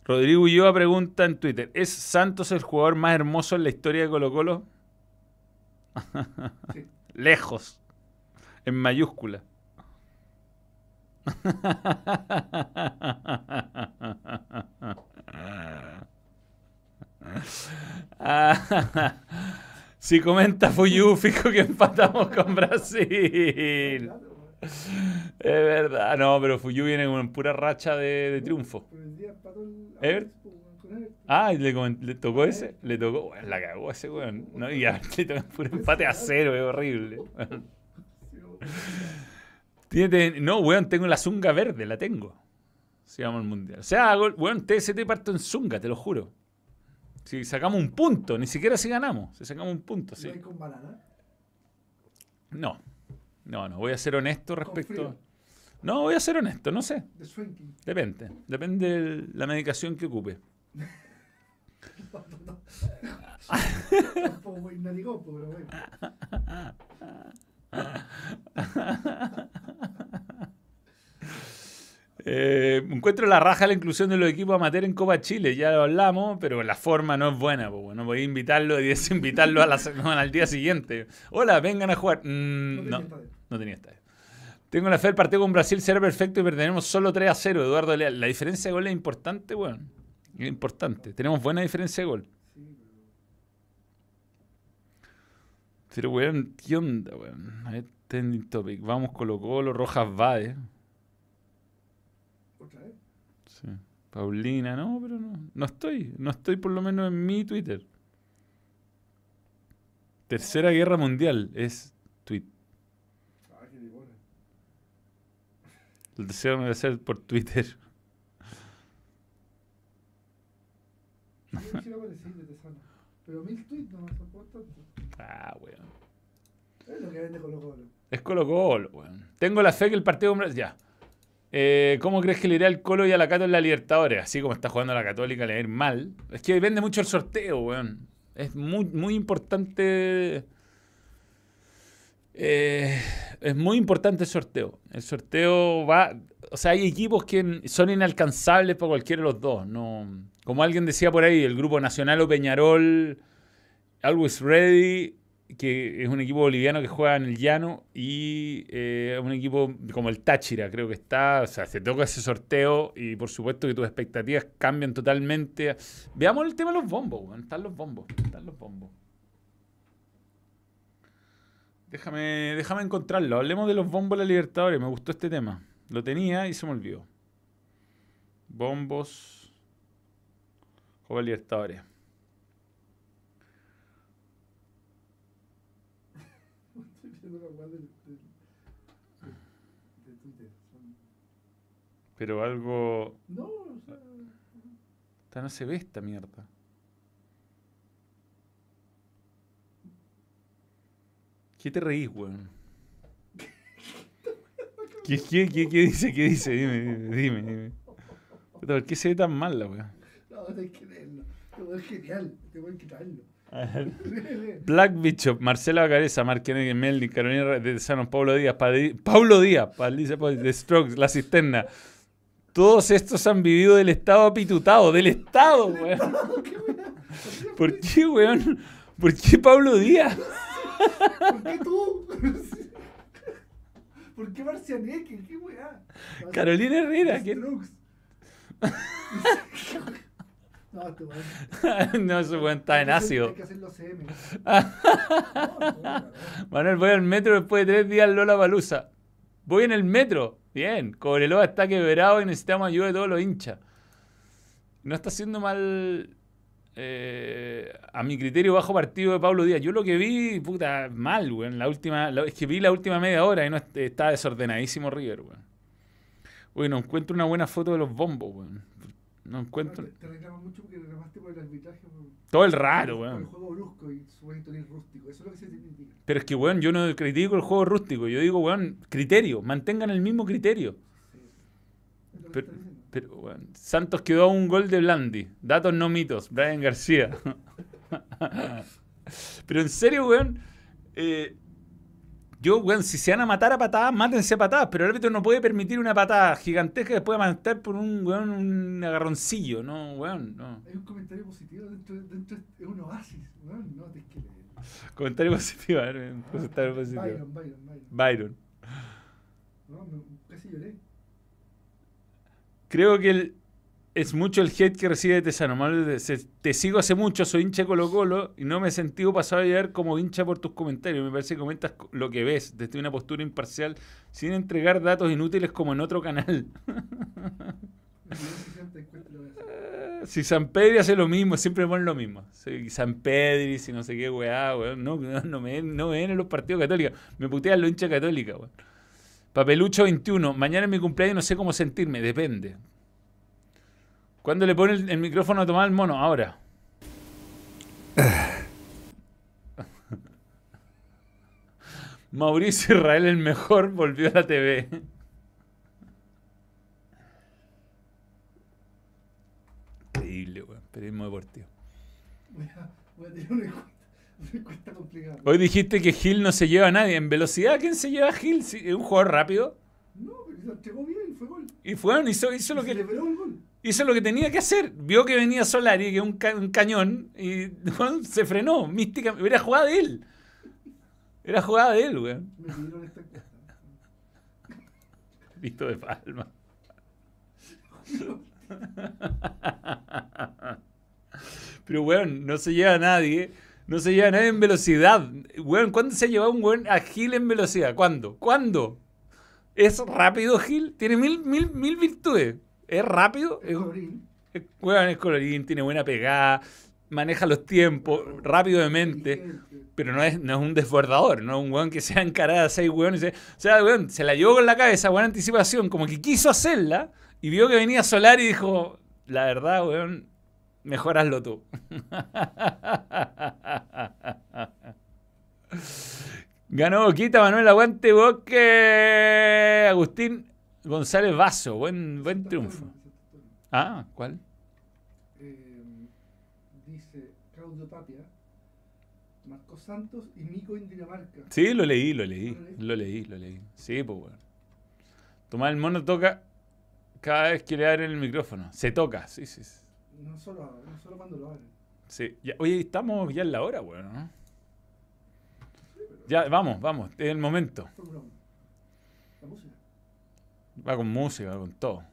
Rodrigo Ulloa pregunta en Twitter, ¿es Santos el jugador más hermoso en la historia de Colo Colo? Sí. <laughs> Lejos. En mayúscula. <laughs> Si comenta Fuyu, fijo que empatamos con Brasil. Es verdad, no, pero Fuyu viene con pura racha de, de triunfo. Ever- pues. Ah, ¿y le, le tocó ese, le tocó, bueno, la cagó ese weón. ¿no? Y a le tocó puro empate a cero, es horrible. <laughs> no, weón, tengo la zunga verde, la tengo. Si vamos al mundial. O sea, weón, TST parto en zunga, te lo juro. Si sacamos un punto, ni siquiera si ganamos, si sacamos un punto, sí. ¿Lo hay con banana? No, no, no, voy a ser honesto respecto. No, voy a ser honesto, no sé. Depende, depende de la medicación que ocupe. <laughs> <laughs> Eh, encuentro la raja la inclusión de los equipos amateur en Copa Chile, ya lo hablamos, pero la forma no es buena, pues bueno, voy a invitarlo y <laughs> desinvitarlo a la semana, al día siguiente. Hola, vengan a jugar. Mm, No no, tenía estadio. Tengo la fe, el partido con Brasil será perfecto y perderemos solo 3 a 0, Eduardo Leal. La diferencia de gol es importante, weón. Es importante. Tenemos buena diferencia de gol. Pero, weón, ¿qué onda, weón? A ver, trending topic. Vamos Colo Colo, Rojas Vade. ¿Otra vez? Sí. Paulina, no, pero no. No estoy. No estoy por lo menos en mi Twitter. Tercera Guerra Mundial es tweet. Ah, qué limona. El deseo me va a ser por Twitter. Pero mil tweets no son por tanto. Ah, weón. Es lo que vende Colo Colo. Es Colo Colo, weón. Tengo la fe que el partido. Ya. Eh, ¿Cómo crees que le irá al Colo y a la Cato en la Libertadores? Así como está jugando la Católica, le va a ir mal. Es que depende mucho el sorteo, weón. Es muy, muy importante. Eh, es muy importante el sorteo. El sorteo va. O sea, hay equipos que son inalcanzables para cualquiera de los dos. No, como alguien decía por ahí, el grupo Nacional o Peñarol, Always Ready, que es un equipo boliviano que juega en el llano, y eh, un equipo como el Táchira, creo que está. O sea, se toca ese sorteo y por supuesto que tus expectativas cambian totalmente. Veamos el tema de los bombos. Están los bombos, están los bombos. Déjame, déjame encontrarlo. Hablemos de los bombos de la Libertadores. Me gustó este tema. Lo tenía y se me olvidó. Bombos. Copa Libertadores. Pero algo. No, o sea, Esta no se ve esta mierda. ¿Qué te reís, weón? ¿Qué, qué, qué, qué dice? ¿Qué dice? Dime, dime, dime. dime. ¿Por qué se ve tan mal la weón? no, hay que leerlo. Este es genial. Te voy a quitarlo. <laughs> Black Bishop, Marcela Bacareza, Mark Kennedy, Carolina de Sanos, Pablo Díaz, Padri- Pablo Díaz, Paliza, The Strokes, La Cisterna. Todos estos han vivido del Estado apitutado, del Estado, weón. ¿Por qué, weón? ¿Por qué Pablo Díaz? ¿Por qué tú? <laughs> ¿Por qué Marcianeque? ¿Qué weá? Carolina Herrera, ¿qué? <laughs> No, este weón. <laughs> no, ese weón está en Hay que hacer- ácido. Hay que hacerlo CM. No, no, no. Manuel, voy al metro después de tres días Lola Palusa. Voy en el metro. Bien, Cobreloa está quebrado y necesitamos ayuda de todos los hinchas. No está haciendo mal, eh, a mi criterio, bajo partido de Pablo Díaz. Yo lo que vi, puta, mal, weón. La última, la- es que vi la última media hora y no est- está desordenadísimo River, weón. Uy, no encuentro una buena foto de los bombos, weón. No encuentro. Te, te mucho porque reclamaste por el arbitraje. Por, Todo el raro, por el weón. juego brusco y su buen tonil rústico. Eso es lo que se te critica. Pero es que, weón, yo no critico el juego rústico. Yo digo, weón, criterio. Mantengan el mismo criterio. Sí, Pero. Pero, weón, Santos quedó a un gol de Blandi. Datos no mitos. Brian García. <laughs> pero en serio, weón. eh, yo, weón, si se van a matar a patadas, mátense a patadas. Pero el árbitro no puede permitir una patada gigantesca después de matar por un, weón, un agarroncillo. No, weón, no. Hay un comentario positivo dentro, dentro de un oasis. No, no te que. Comentario positivo, a ver, comentario positivo. Byron, Byron, Byron. Byron. No, me, casi lloré. Creo que el- es mucho el hate que recibe de Tesano. Manuel Te sigo hace mucho, soy hincha Colo Colo y no me he sentido pasado a llegar como hincha por tus comentarios. Me parece que comentas co- lo que ves desde una postura imparcial sin entregar datos inútiles como en otro canal. <laughs> Si San Pedri hace lo mismo, siempre ponen lo mismo. Si San Pedri, si no sé qué, weá, weón. No, no, no me, no me ven en los partidos católicos. Me putean los hinchas católicos, weón. Papelucho 21. Mañana es mi cumpleaños, no sé cómo sentirme. Depende. ¿Cuándo le pone el, micrófono a tomar el mono? Ahora. <laughs> Mauricio Israel, el mejor, volvió a la TV. Increíble, weón. Periodismo deportivo. Voy a, tener una <laughs> encuesta complicada. Hoy dijiste que Gil no se lleva a nadie. En velocidad, ¿quién se lleva a Gil? Es un jugador rápido. No, pero se entregó bien y fue gol. Y fue, hizo, hizo, lo que, el gol. hizo lo que tenía que hacer. Vio que venía Solari, que es un, ca- un cañón, y <laughs> se frenó. Mística. Era jugada de él. Era jugada de él, weón. Listo de palma. <laughs> Pero, weón, no se lleva a nadie. No se lleva a nadie en velocidad. Weón, ¿cuándo se ha llevado un weón a Gil en velocidad? ¿Cuándo? ¿Cuándo? ¿Es rápido Gil? Tiene mil, mil, mil virtudes. ¿Es rápido? Es, colorín. es- weón, es colorín, tiene buena pegada, maneja los tiempos, rápido de mente. Pero no es, no es un desbordador, no es un weón que se va a seis weones. y se- O sea, weón, se la llevó con la cabeza, buena anticipación, como que quiso hacerla y vio que venía Solar y dijo, la verdad, weón, mejor hazlo tú. Ganó Boquita, Manuel Aguante Boque, Agustín González Vaso, buen, buen triunfo. Ah, ¿cuál? Eh, dice Claudio Tapia, Marcos Santos y Mico en Dinamarca. Sí, lo leí, lo leí, lo leí, lo leí. Sí, pues bueno. Tomás el mono toca cada vez que le abren el micrófono. Se toca, sí, sí. sí. No solo, no solo cuando lo abren. Sí, ya- oye, estamos ya en la hora, bueno, ¿no? Ya, vamos, vamos, es el momento. Fórmula 1. La música. Va con música, va con todo.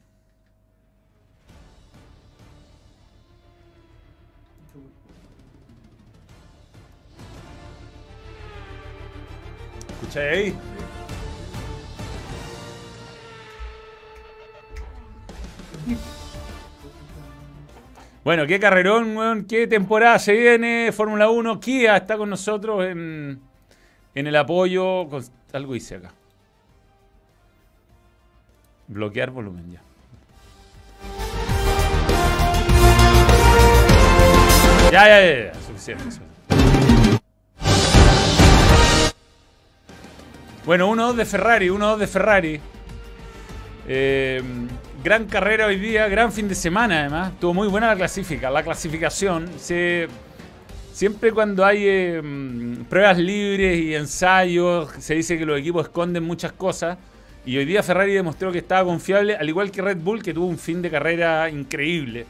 ¿Escucháis ahí? Bueno, qué carrerón, weón, qué temporada se viene. Fórmula 1, Kia está con nosotros en, en el apoyo. con- algo hice acá. Bloquear volumen ya. Ya, ya, ya, ya, suficiente. suficiente. Bueno, 1-2 de Ferrari, 1-2 de Ferrari. Eh, gran carrera hoy día, gran fin de semana además. Estuvo muy buena la clasifica, la clasificación. Se, siempre cuando hay eh, mm, pruebas libres y ensayos, se dice que los equipos esconden muchas cosas. Y hoy día Ferrari demostró que estaba confiable, al igual que Red Bull, que tuvo un fin de carrera increíble.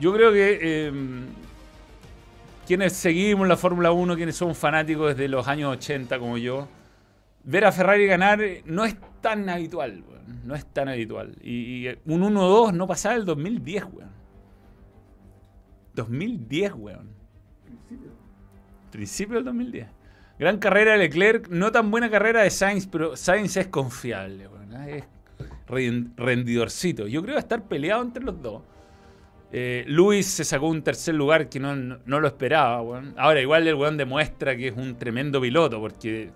Yo creo que eh, quienes seguimos la Fórmula 1, quienes somos fanáticos desde los años 80 como yo, ver a Ferrari ganar no es tan habitual, No es tan habitual. Y, y, eh, un 1-2 no pasaba el 2010, weón. 2010, weón. Principio. Principio del 2010. Gran carrera de Leclerc, no tan buena carrera de Sainz, pero Sainz es confiable, weón. ¿eh? Es ren- rendidorcito. Yo creo estar peleado entre los dos. Eh, Luis se sacó un tercer lugar que no, no- no lo esperaba, weón. Ahora, igual el weón demuestra que es un tremendo piloto, porque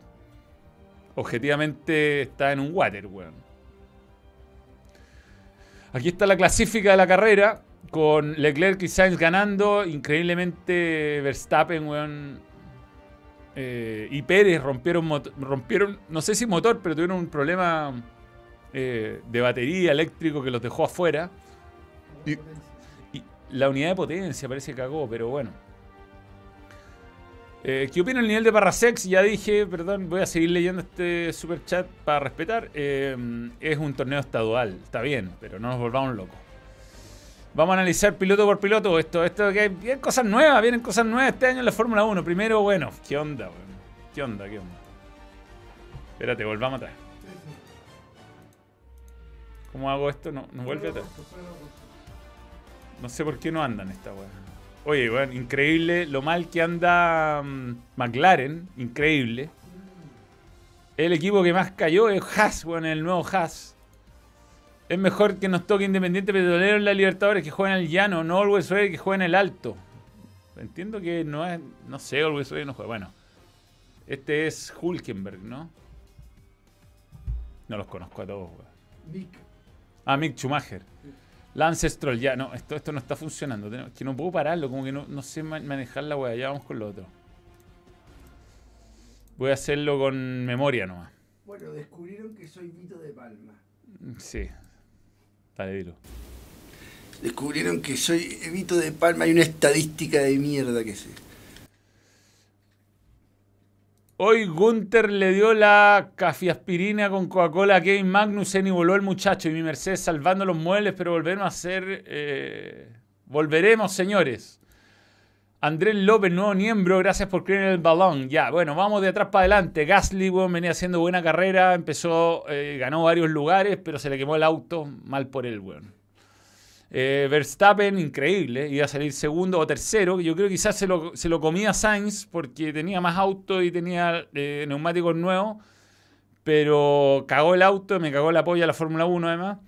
objetivamente está en un water, weón. Aquí está la clasifica de la carrera, con Leclerc y Sainz ganando. Increíblemente Verstappen, weón. eh, y Pérez rompieron, no sé si motor, pero tuvieron un problema eh, de batería eléctrico que los dejó afuera. Y- Y la unidad de potencia parece que cagó, pero bueno. Eh, ¿Qué opina el nivel de Parrasex? Ya dije, perdón, voy a seguir leyendo este super chat para respetar. Eh, es un torneo estadual, está bien, pero no nos volvamos locos. Vamos a analizar piloto por piloto esto. Esto que vienen cosas nuevas, vienen cosas nuevas este año en la Fórmula 1. Primero, bueno, ¿qué onda, weón? ¿Qué onda, qué onda? Espérate, volvamos atrás. ¿Cómo hago esto? No, no vuelve atrás. No sé por qué no andan esta weá. Oye, weón, increíble lo mal que anda mm, McLaren, increíble. El equipo que más cayó es Haas, weón, el nuevo Haas. Es mejor que nos toque Independiente Petrolero en la Libertadores que jueguen en el llano, no Always Ready que jueguen en el alto. Entiendo que no es, no sé, Always Ready no juega. Bueno, este es Hulkenberg, ¿no? No los conozco a todos, weón. Nick. Ah, Mick Schumacher. Lance Stroll, ya, no, esto, esto no está funcionando. Tenemos- que no puedo pararlo, como que no, no sé ma- manejar la weá. Ya vamos con lo otro. Voy a hacerlo con memoria nomás. Bueno, descubrieron que soy Vito de Palma. Sí. Dale, dilo. Descubrieron que soy Evito de Palma. Hay una estadística de mierda que sé. Hoy Gunther le dio la cafiaspirina con Coca-Cola a Kevin Magnussen y voló el muchacho. Y mi Mercedes salvando los muebles, pero volveremos a ser. eh, volveremos, señores. Andrés López, nuevo miembro, gracias por creer en el balón. Ya, bueno, vamos de atrás para adelante. Gasly, weón, venía haciendo buena carrera, empezó, eh, ganó varios lugares, pero se le quemó el auto, mal por él, weón. Eh, Verstappen, increíble, iba a salir segundo o tercero. Yo creo que quizás se lo, se lo comía Sainz porque tenía más auto y tenía eh, neumáticos nuevos. Pero cagó el auto, me cagó la polla la Fórmula 1 además.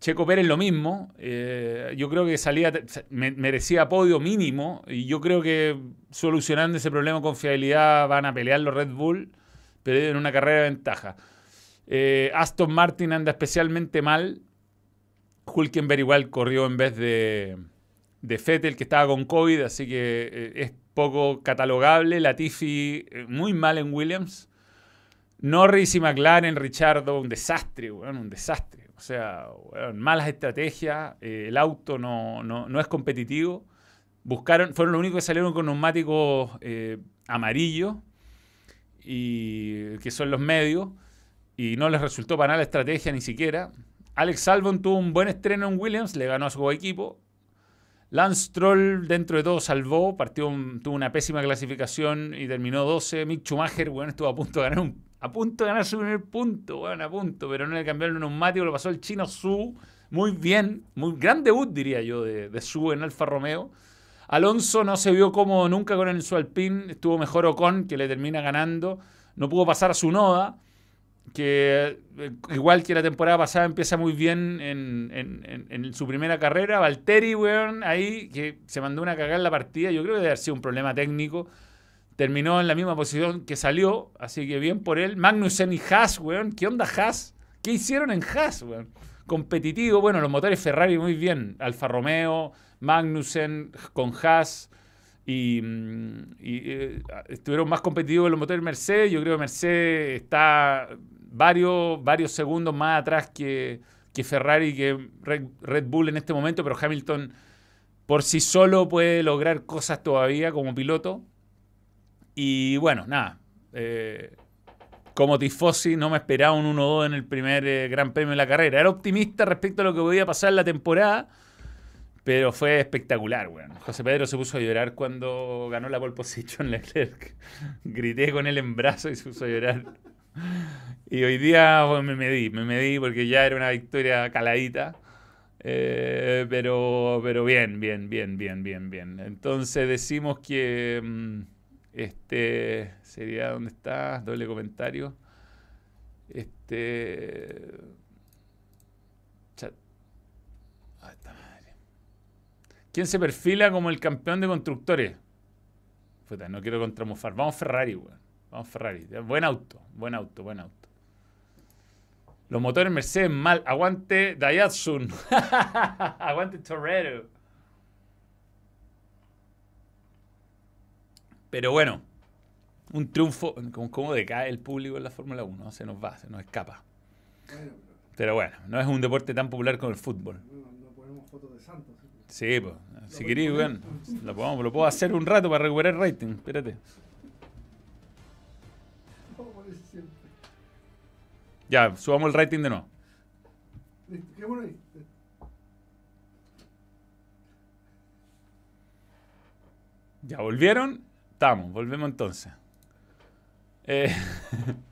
Checo Pérez lo mismo. eh, yo creo que salía, me- merecía podio mínimo. Y yo creo que solucionando ese problema con fiabilidad van a pelear los Red Bull, pero en una carrera de ventaja. Aston Martin anda especialmente mal. Hulkenberg igual corrió en vez de, de Vettel, que estaba con COVID, así que eh, es poco catalogable. Latifi eh, muy mal en Williams. Norris y McLaren, Richardo, un desastre, un desastre. O sea, malas estrategias, eh, el auto no, no- no es competitivo. Buscaron, fueron los únicos que salieron con neumáticos eh, amarillos, y, que son los medios, y no les resultó para nada la estrategia ni siquiera. Alex Albon tuvo un buen estreno en Williams, le ganó a su equipo. Lance Stroll, dentro de todo, salvó, partió tuvo una pésima clasificación y terminó 12. Mick Schumacher, bueno, estuvo a punto de ganar un, a punto de ganar su primer punto, bueno, a punto, pero no le cambiaron el neumático, lo pasó el chino Su, muy bien, muy gran debut, diría yo, de, de Su en Alfa Romeo. Alonso no se vio cómodo nunca con el su estuvo mejor Ocon, que le termina ganando. No pudo pasar a su Noda, que eh, igual que la temporada pasada empieza muy bien en, en- su primera carrera. Valtteri, weón, ahí que se mandó una cagada en la partida. Yo creo que debe haber sido un problema técnico. Terminó en la misma posición que salió, así que bien por él. Magnussen y Haas, weón. ¿Qué onda Haas? ¿Qué hicieron en Haas, weón? Competitivo, bueno, los motores Ferrari muy bien. Alfa Romeo, Magnussen con Haas. Y, mm, eh, estuvieron más competitivos los motores Mercedes. Yo creo que Mercedes está varios, varios segundos más atrás que, que Ferrari, que Red, Bull en este momento, pero Hamilton por sí solo puede lograr cosas todavía como piloto. Y bueno, nada. eh, como tifosi no me esperaba un 1-2 en el primer eh, Gran Premio de la carrera. Era optimista respecto a lo que podía pasar la temporada. Pero fue espectacular, weón. José Pedro se puso a llorar cuando ganó la pole position <laughs> Leclerc. Grité con él en brazo y se puso a llorar. <laughs> Y hoy día me medí, me medí porque ya era una victoria caladita. Eh, pero, pero bien, bien, bien, bien, bien, bien. Entonces decimos que mm, este sería donde está, doble comentario. Este. Madre. ¿Quién se perfila como el campeón de constructores? Puta, no quiero contramufar. Vamos Ferrari, weón. Vamos Ferrari. Buen auto, buen auto, buen auto. Los motores Mercedes mal. Aguante Daihatsun. <laughs> Aguante Torero. Pero bueno, un triunfo. ¿Cómo, cómo decae el público en la Fórmula 1? Se nos va, se nos escapa. Bueno, Pero bueno, no es un deporte tan popular como el fútbol. no, ponemos fotos de Santos. ¿sí? Pues. Si queréis, weón. Lo, podemos- lo puedo hacer un rato para recuperar rating. Espérate. Ya, subamos el rating de nuevo. Ahí. Ya, ¿volvieron? Estamos, volvemos entonces. Eh, <laughs>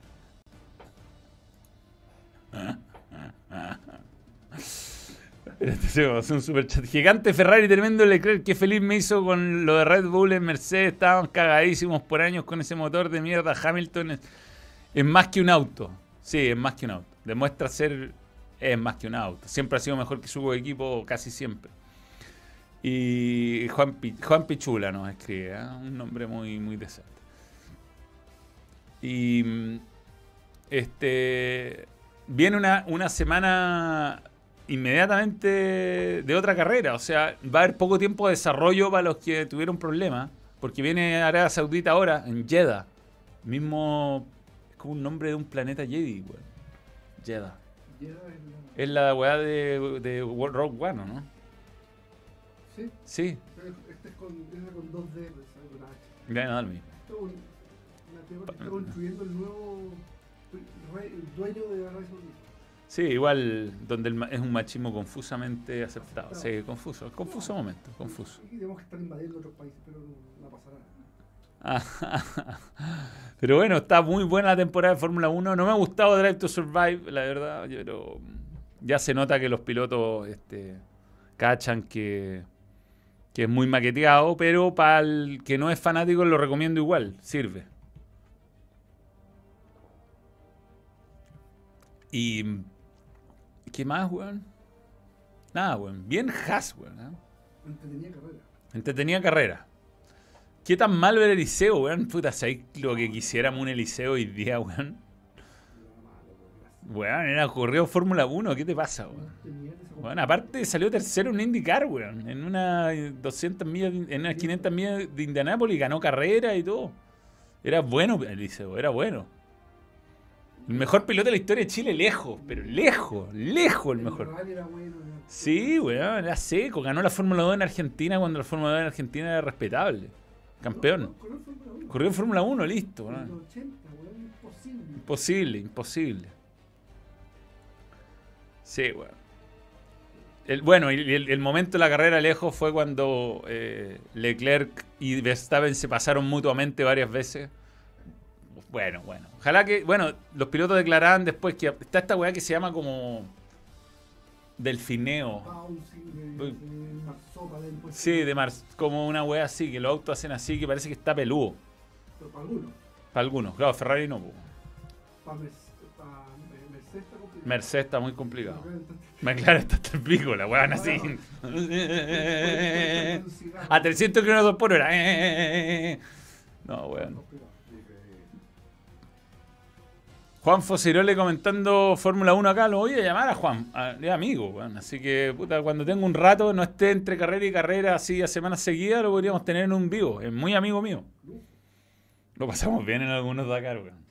Espérate, un super chat. Gigante Ferrari, tremendo Leclerc. Qué feliz me hizo con lo de Red Bull en Mercedes. Estábamos cagadísimos por años con ese motor de mierda. Hamilton es, es más que un auto. Sí, es más que un auto. Demuestra ser. Es más que un auto. Siempre ha sido mejor que su equipo, casi siempre. Y Juan, Juan Pichula nos escribe, ¿eh? un nombre muy, muy decente. Y este viene una, una semana inmediatamente de otra carrera. O sea, va a haber poco tiempo de desarrollo para los que tuvieron problemas. Porque viene Arabia Saudita ahora, en Jeddah. Mismo. Como un nombre de un planeta Jedi, weón. Jeddah. Ya es la- weá de, de Rogue One, ¿o ¿no? Sí, Sí, este es con, este es con 2D, pues, nada. ya no da lo mismo. Esto está construyendo el nuevo el dueño de la Saudita. Sí, igual donde el es un machismo confusamente aceptado. Sí, confuso, confuso momento, confuso. Aquí tenemos que estar invadiendo otros países, pero no, no pasará nada. <laughs> Pero bueno, está muy buena la temporada de Fórmula 1. No me ha gustado Drive to Survive, la verdad, pero ya se nota que los pilotos este, cachan que, que es muy maqueteado, pero para el que no es fanático lo recomiendo igual, sirve. Y... ¿Qué más, weón? Nada, weón. Bien Haas, weón. ¿eh? Entretenida carrera. Entretenida carrera. ¿Qué tan malo era Eliseo, weón? Puta, ¿sabes lo que quisiéramos un Eliseo hoy día, weón? Weón, era corrido Fórmula 1, ¿qué te pasa, weón? Bueno, aparte salió tercero en IndyCar, weón. En una 200 millas, en unas 500 millas de Indianápolis, ganó carrera y todo. Era bueno Eliseo, era bueno. El mejor piloto de la historia de Chile, lejos, pero lejos, lejos el mejor. Sí, weón, era seco. Ganó la Fórmula 2 en Argentina cuando la Fórmula 2 en Argentina era respetable. Campeón. Corrió en Fórmula 1. Corrió en Fórmula 1, listo. En weón. los 80, weón, imposible. Imposible, imposible. Sí, weón. El, bueno, y el, el momento de la carrera lejos fue cuando eh, Leclerc y Verstappen se pasaron mutuamente varias veces. Bueno, bueno. Ojalá que, bueno, los pilotos declararan después que está esta weá que se llama como delfineo. Bouncing de, Uy. de marsopa del puesto. Sí, de Mars, como una weá así, que los autos hacen así, que parece que está peludo. Pero para algunos. Para algunos, claro, Ferrari no. Para Mercedes está complicado. Mercedes está muy complicado. <laughs> McLaren está- hasta el pico, la weón así. <laughs> A 300 kilómetros por hora. <laughs> No, weón. Juan Fosirole comentando Fórmula 1 acá, lo voy a llamar a Juan, a- es amigo, weón. Así que, puta, cuando tenga un rato, no esté entre carrera y carrera así a semanas seguidas, lo podríamos tener en un vivo. Es muy amigo mío. Lo pasamos bien en algunos Dakar, weón.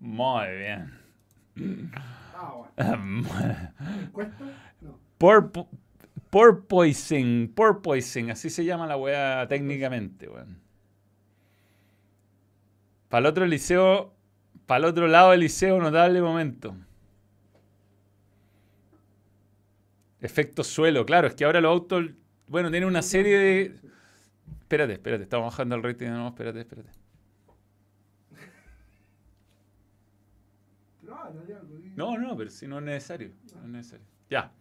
Muy bien. Ah, bueno. <laughs> No. Por, porpoising, porpoising, así se llama la weá técnicamente, weón. Para el otro liceo, para el otro lado del liceo, notable momento. Efecto suelo, claro, es que ahora los autos, bueno, tienen una serie de... Espérate, espérate, estamos bajando el rating de nuevo, espérate, espérate. No, no, pero si no es necesario. No es necesario. Ya.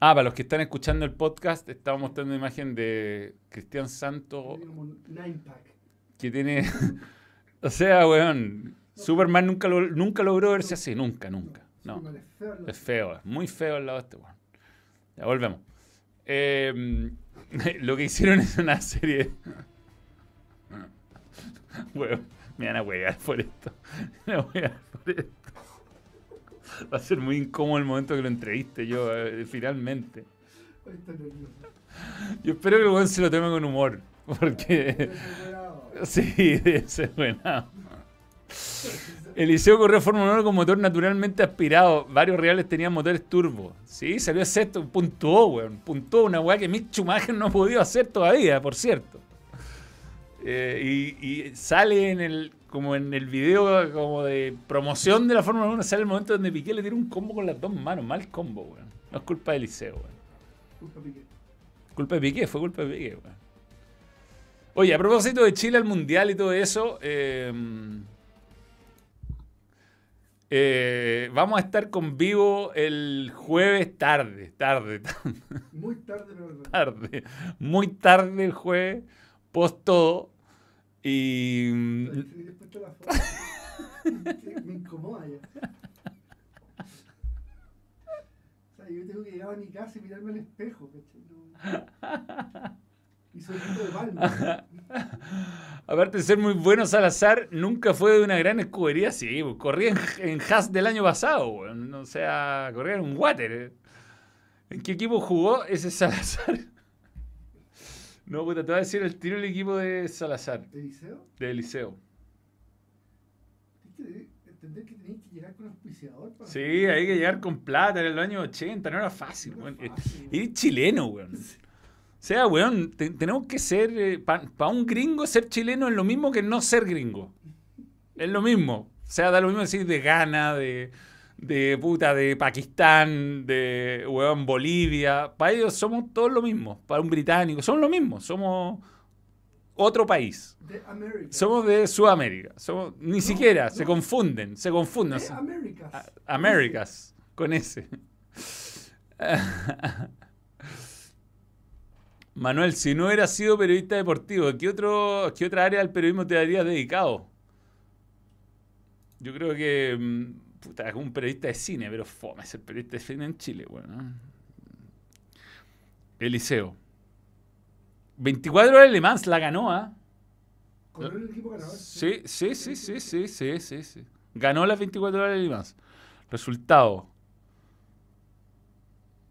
Ah, para los que están escuchando el podcast, estamos mostrando una imagen de Cristian pack. que tiene. <laughs> o sea, weón. Superman nunca, lo- nunca logró verse así. Nunca, nunca. No. Es feo. Es feo, es muy feo al lado de este weón. Ya volvemos. Eh, <laughs> lo que hicieron es una serie. <laughs> Weón, me van a huear por esto. <laughs> Me van a huear por esto. Va a ser muy incómodo el momento que lo entreviste yo, eh, finalmente. Yo espero que el weón se lo tome con humor. Porque. <laughs> Sí, ser buena. Eliseo corrió Fórmula 1 con motor naturalmente aspirado. Varios reales tenían motores turbo. Sí, salió sexto, puntuó, weón. Puntuó una weá que Mick Schumacher no ha podido hacer todavía, por cierto. Eh, y, y sale en el como en el video como de promoción de la Fórmula 1, sale el momento donde Piqué le tira un combo con las dos manos. Mal combo, weón. No es culpa de Eliseo, weón. Culpa Piqué. Culpa de Piqué, fue culpa de Piqué, weón. Oye, a propósito de Chile al Mundial y todo eso, eh, eh, vamos a estar con vivo el jueves tarde, tarde, <laughs> Muy tarde, pero verdad. tarde, muy tarde el jueves, post todo. Y mm. <laughs> Me incomoda ya. O sea, yo tengo que llegar a mi casa y mirarme al espejo, ¿cachai? No. <laughs> <laughs> aparte de ser muy bueno Salazar, nunca fue de una gran escudería, sí, pues, corría en, en Haas del año pasado, o sea, corría en un water. eh. ¿En qué equipo jugó ese Salazar? <laughs> No, puta, te voy a decir el tiro del equipo de Salazar, ¿De liceo? de Eliseo. Tienes que entender que llegar con auspiciador para. Sí, hay que llegar con plata en el año 80, no era fácil, No era fácil. Y chileno, weón. <laughs> O sea, weón, te- tenemos que ser, para un gringo ser chileno es lo mismo que no ser gringo. Es lo mismo. O sea, da lo mismo decir de Ghana, de, de puta, de Pakistán, de weón, Bolivia. Para ellos somos todos lo mismo. Para un británico, somos lo mismo. Somos otro país. De. Somos de Sudamérica. Somos, ni siquiera, se no. confunden, se confunden. De Américas. Américas, con ese. <laughs> Manuel, si no hubieras sido periodista deportivo, ¿qué, otro, ¿qué otra área del periodismo te habrías dedicado? Yo creo que. mm, Puta, como un periodista de cine, pero fome ser periodista de cine en Chile, bueno. Eliseo. 24 horas de Le Mans la ganó, ¿ah? Corrió el equipo ganador. Sí, sí, sí, sí, sí, sí, sí, sí. Ganó las 24 horas y más. Resultado.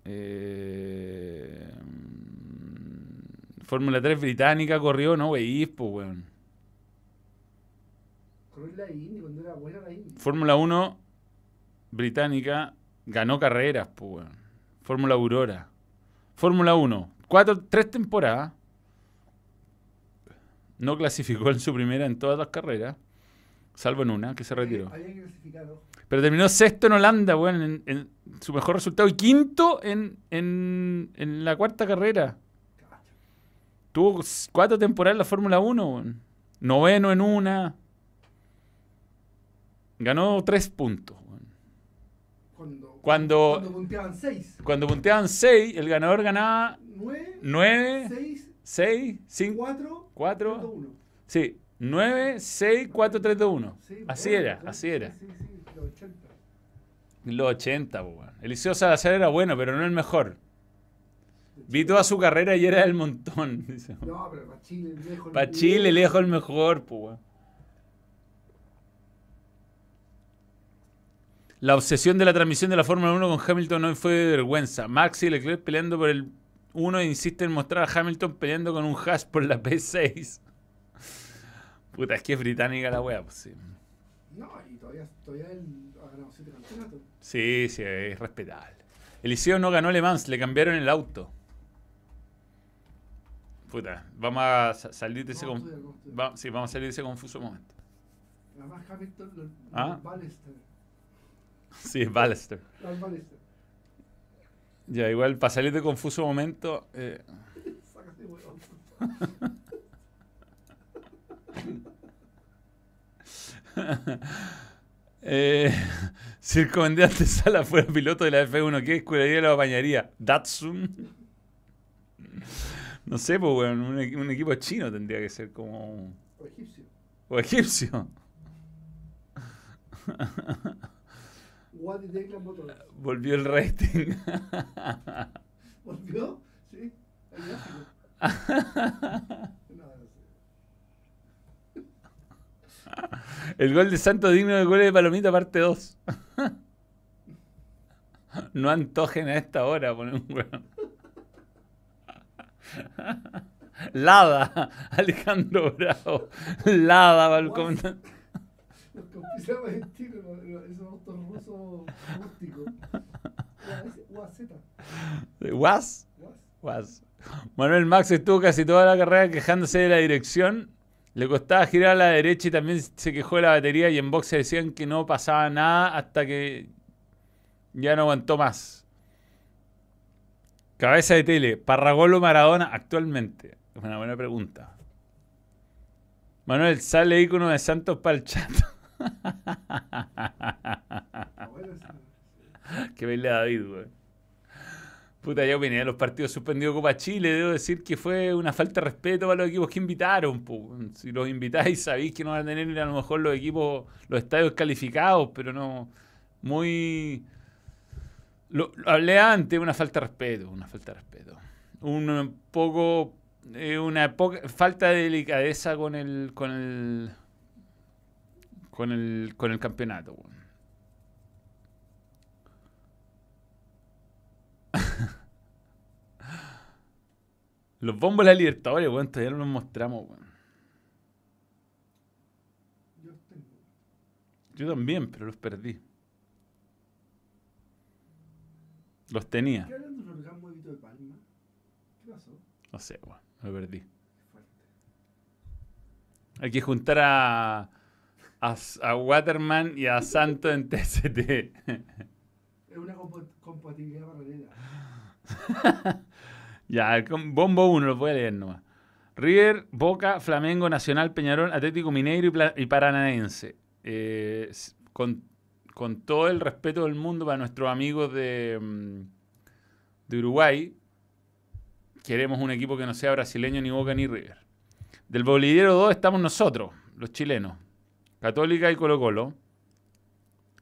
Eh, Fórmula 3 británica corrió, no veís, pues, weón. Corrió la Indy cuando era buena la Indy. Fórmula 1 británica ganó carreras, pues, weón. Fórmula Aurora. Fórmula 1, cuatro, tres temporadas. No clasificó en su primera en todas las carreras, salvo en una, que se retiró. Pero terminó sexto en Holanda, weón, en, en su mejor resultado. Y quinto en, en, en la cuarta carrera. Tuvo cuatro temporadas en la Fórmula 1, weón. Noveno en una. Ganó tres puntos. Cuando, Cuando- cuando punteaban 6, Cuando punteaban seis, el ganador ganaba 9, nueve, 6, seis, cinco, 4, cuatro. 1. Sí, nueve, seis, cuatro, tres, dos, uno. Así era, así era. Sí, sí, los 80. En los 80, po, weón. Eliseo Salazar era bueno, pero no el mejor. Vi toda su carrera y era el montón. <laughs> dice. No, pero para Chile, lejos. Para Chile, lejos el mejor, weón. La obsesión de la transmisión de la Fórmula 1 con Hamilton hoy fue de vergüenza. Max y Leclerc peleando por el 1 e insisten en mostrar a Hamilton peleando con un hash por la P6. <laughs> Puta, es que es británica la wea, pues sí. No, y todavía, todavía él ha ganado 7 campeonatos. Sí, sí, es respetable. Eliseo no ganó Le Mans, le cambiaron el auto. Puta, vamos a sa- salir de ese... No, va- sí, vamos a salir de ese confuso momento. Además, Hamilton, Ah. Ballester. <laughs> Sí, Ballester. Ya, igual para salir de confuso momento... eh, <laughs> Sácate, <laughs> eh, si el comandante Sala fuera piloto de la F1, ¿qué escudería lo apañaría? ¿Datsun? <laughs> No sé, pues, weón, un, equi- un equipo chino tendría que ser como... O egipcio. O egipcio. Motors. Volvió el rating. <laughs> ¿Volvió? Sí. <laughs> El gol de Santos digno de goles de Palomita, parte 2. No antojen a esta hora poner un weón. <laughs> Lada, <laughs> Alejandro Bravo. Lada, balcón. Los que los- los- esos autos rusos rústicos. UAZ. UAZ. Was. Manuel Max estuvo casi toda la carrera quejándose de la dirección. Le costaba girar a la derecha y también se quejó de la batería. Y en boxe decían que no pasaba nada hasta que ya no aguantó más. Cabeza de tele, Parragolo Maradona actualmente. Es una buena pregunta. Manuel, sale ícono de Santos para el chat. <laughs> Ah, bueno, sí. que verle a David, güey. Puta, ya opiné de los partidos suspendidos Copa Chile. Debo decir que fue una falta de respeto para los equipos que invitaron. po. Si los invitáis, sabéis que no van a tener a lo mejor los equipos, los estadios calificados, pero no. Muy. Lo, hablé antes, una falta de respeto, una falta de respeto. Un poco. eh, una poca, falta de delicadeza con el. con el. con el. con el campeonato. <laughs> Los bombos de la Libertadores, weón, todavía no los mostramos, weón. Tengo. Yo también, pero los perdí. Los tenía. ¿Qué hablan de un orgasmo de Vito de Palma? ¿Qué pasó? No sé, weón, me perdí. Qué fuerte. Hay que juntar a, a, a Waterman y a Santo en TST. Es una compa- compatibilidad paralela. <laughs> ya, el bombo 1, los voy a leer nomás. River, Boca, Flamengo, Nacional, Peñarol, Atlético Mineiro y, y Paranaense. Eh, con, con todo el respeto del mundo para nuestros amigos de, mm, de Uruguay, queremos un equipo que no sea brasileño, ni Boca, ni River. Del bolillero 2 estamos nosotros, los chilenos. Católica y Colo Colo.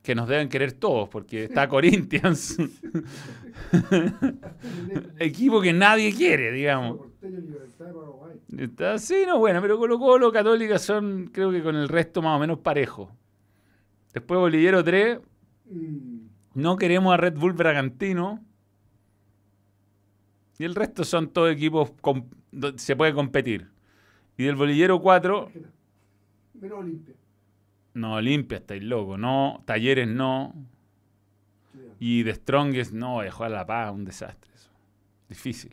Que nos deben querer todos, porque está <laughs> Corinthians. <laughs> equipo que nadie quiere, digamos. Está, sí, no, bueno, pero Colo Colo, Católica son, creo que con el resto más o menos parejos. Después Bolillero 3, Mm. no queremos a Red Bull Bragantino. Y el resto son todos equipos donde se puede competir. Y del Bolillero 4, Menos Olimpia. No, Olimpia, estáis loco. No, Talleres no. Y The Strongest no, voy a La Paz, un desastre eso. Difícil.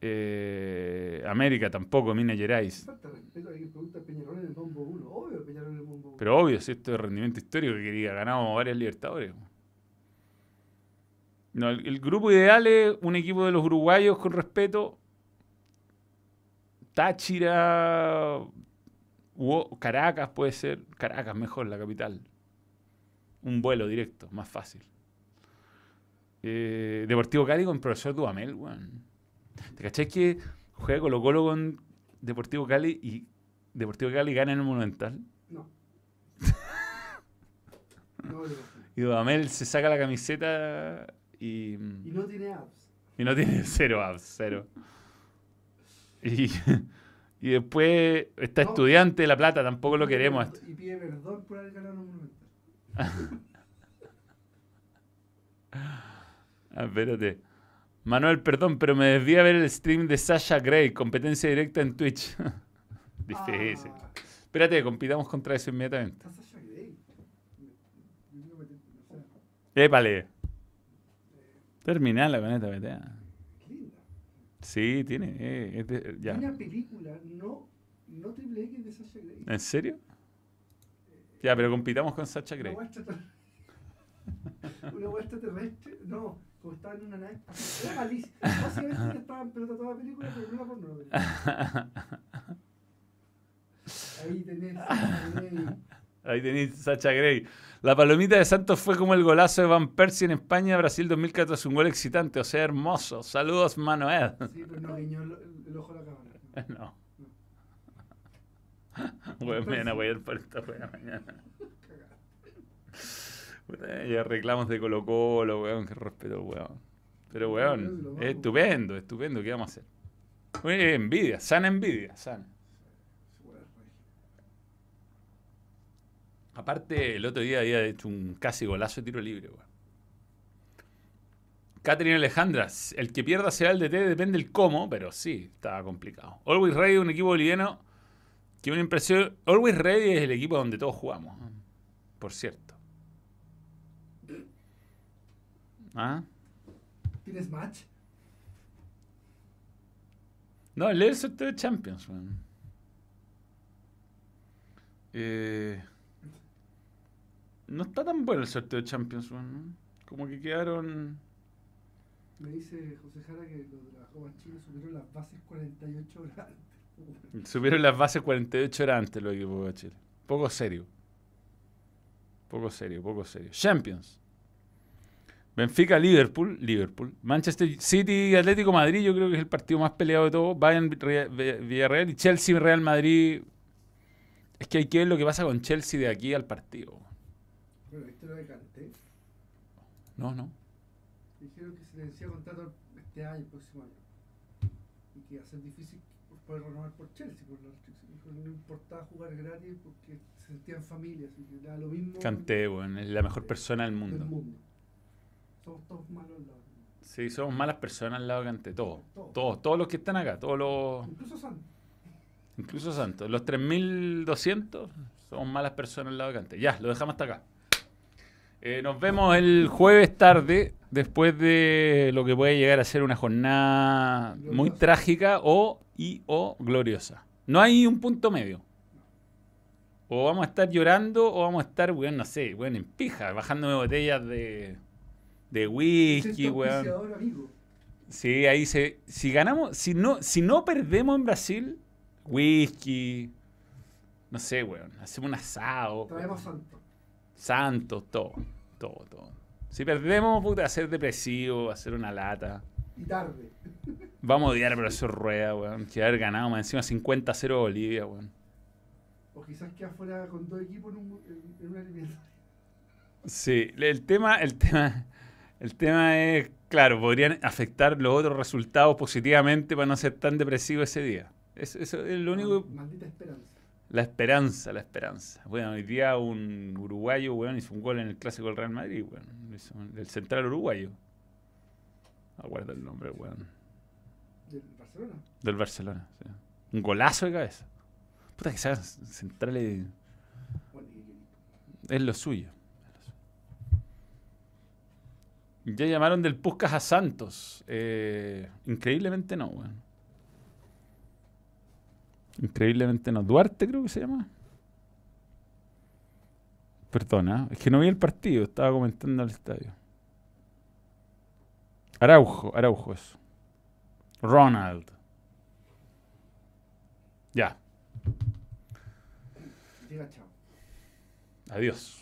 Eh, América tampoco, Minas Gerais. Falta respeto a quien pregunta Peñarol en el bombo 1. Obvio Peñarol en el bombo 1. Pero obvio, si esto es rendimiento histórico, que quería ganado varias Libertadores. No, el, grupo ideal es un equipo de los uruguayos con respeto. Táchira, Caracas puede ser. Caracas mejor, la capital. Un vuelo directo, más fácil. Eh, Deportivo Cali con profesor Dudamel, weón. ¿Te cachai que juega Colo Colo con Deportivo Cali y Deportivo Cali gana en el Monumental? No. Y Dudamel se saca la camiseta y, Y no tiene apps. y no tiene <laughs> cero abs, cero. Y, y después está No. estudiante de La Plata, tampoco lo queremos. Y pide perdón por haber ganado un monumental. <laughs> Ah, espérate. Manuel, perdón, pero me desvié a ver el stream de Sasha Gray, competencia directa en Twitch. <laughs> Difícil. Ah, Espérate, compitamos contra eso inmediatamente. está Sasha Grey. Me- me- me- o sea, Épale. Terminala con esta BTA. linda. Sí, tiene. eh, es de- ya. Una película no, no triple X de Sasha Grey. ¿En serio? Ya, pero compitamos con Sasha Una Gray. hueá extraterrestre. <laughs> Una hueá extraterrestre. No, como estaba en una nave. Era malísima. Básicamente estaba en pelota toda la película, pero no la porno. <laughs> Ahí tenés Sasha Grey. Ahí tenéis Sacha Gray. La palomita de Santos fue como el golazo de Van Persie en España, Brasil 2014. Un gol excitante, o sea, hermoso. Saludos, Manuel. Sí, pero no guiñó el, el ojo a la cámara. <laughs> No. <laughs> Bueno, me van a apoyar por esta wea mañana. Ya reclamos de Colo Colo, weón, que respeto weón. Pero weón, es estupendo, estupendo, ¿qué vamos a hacer? Envidia, sana envidia, sana. Esa hueá es regia. Aparte, el otro día había hecho un casi golazo de tiro libre, weón. Catherine Alejandra, el que pierda será el DT, depende del cómo, pero sí, estaba complicado. Always Ready, un equipo boliviano que una impresión. Always Ready es el equipo donde todos jugamos, ¿eh? por cierto. ¿Ah? ¿Tienes match? No, lee el sorteo de Champions, weón. Eh, no está tan bueno el sorteo de Champions, weón. Como que quedaron. Me dice José Jara que los de la Copa Chile supieron las bases 48 horas antes. Subieron las bases 48 horas antes los equipos de Chile. Poco serio. Poco serio, poco serio. Champions. Benfica, Liverpool, Liverpool. Manchester City, Atlético Madrid, yo creo que es el partido más peleado de todos. Bayern, Villarreal y Chelsea, Real Madrid. Es que hay que ver lo que pasa con Chelsea de aquí al partido. Bueno, ¿viste lo de Canté? No, no. Dijeron que se le decía contrato este año, el próximo año. Y que iba a ser difícil poder renovar por Chelsea, por la restricción. No importaba jugar gratis porque se sentía en familia, así que era lo mismo Canté, weón. Es la mejor persona del del mundo. mundo. Somos todos malos al lado. Sí, somos malas personas al lado de Canté. Todos. Todos. Todos. Todos los que están acá. Todos los. Incluso San. Incluso Santos. Los 3200 somos malas personas al lado de Cante. Ya, lo dejamos hasta acá. Eh, nos vemos el jueves tarde, después de lo que puede llegar a ser una jornada muy trágica o y o gloriosa. No hay un punto medio. O vamos a estar llorando o vamos a estar, weón, no sé, weón, en pija, bajándome botellas de, de whisky, weón. Sí, ahí se. Si ganamos, si no, si no perdemos en Brasil, whisky, no sé, weón. Hacemos un asado. Traemos Santo. Santos, todo. Todo, todo. Si perdemos, puta, hacer depresivo, hacer una lata. Y tarde. Vamos a odiar a profesor Rueda, weón. Que haber ganado más encima 50-0 Bolivia, weón. O quizás queda fuera con dos equipos en, un, en, en una eliminatoria. Sí, el tema, el tema, el tema es, claro, podrían afectar los otros resultados positivamente para no ser tan depresivo ese día. Eso, eso es lo único. Maldita esperanza. La esperanza, la esperanza. Bueno, hoy día un uruguayo, weón, hizo un gol en el clásico del Real Madrid, weón. Un- El central uruguayo. Aguarda el nombre, weón. Del Barcelona. Del Barcelona. sí. Un golazo de cabeza. Puta que sean centrales Es lo suyo. Ya llamaron del Puscas a Santos. Eh, increíblemente no, weón. Increíblemente no. Duarte creo que se llama. Perdona, es que no vi el partido, estaba comentando el estadio. Araujo, Araujo eso. Ronald. Ya. Diga chao. Adiós.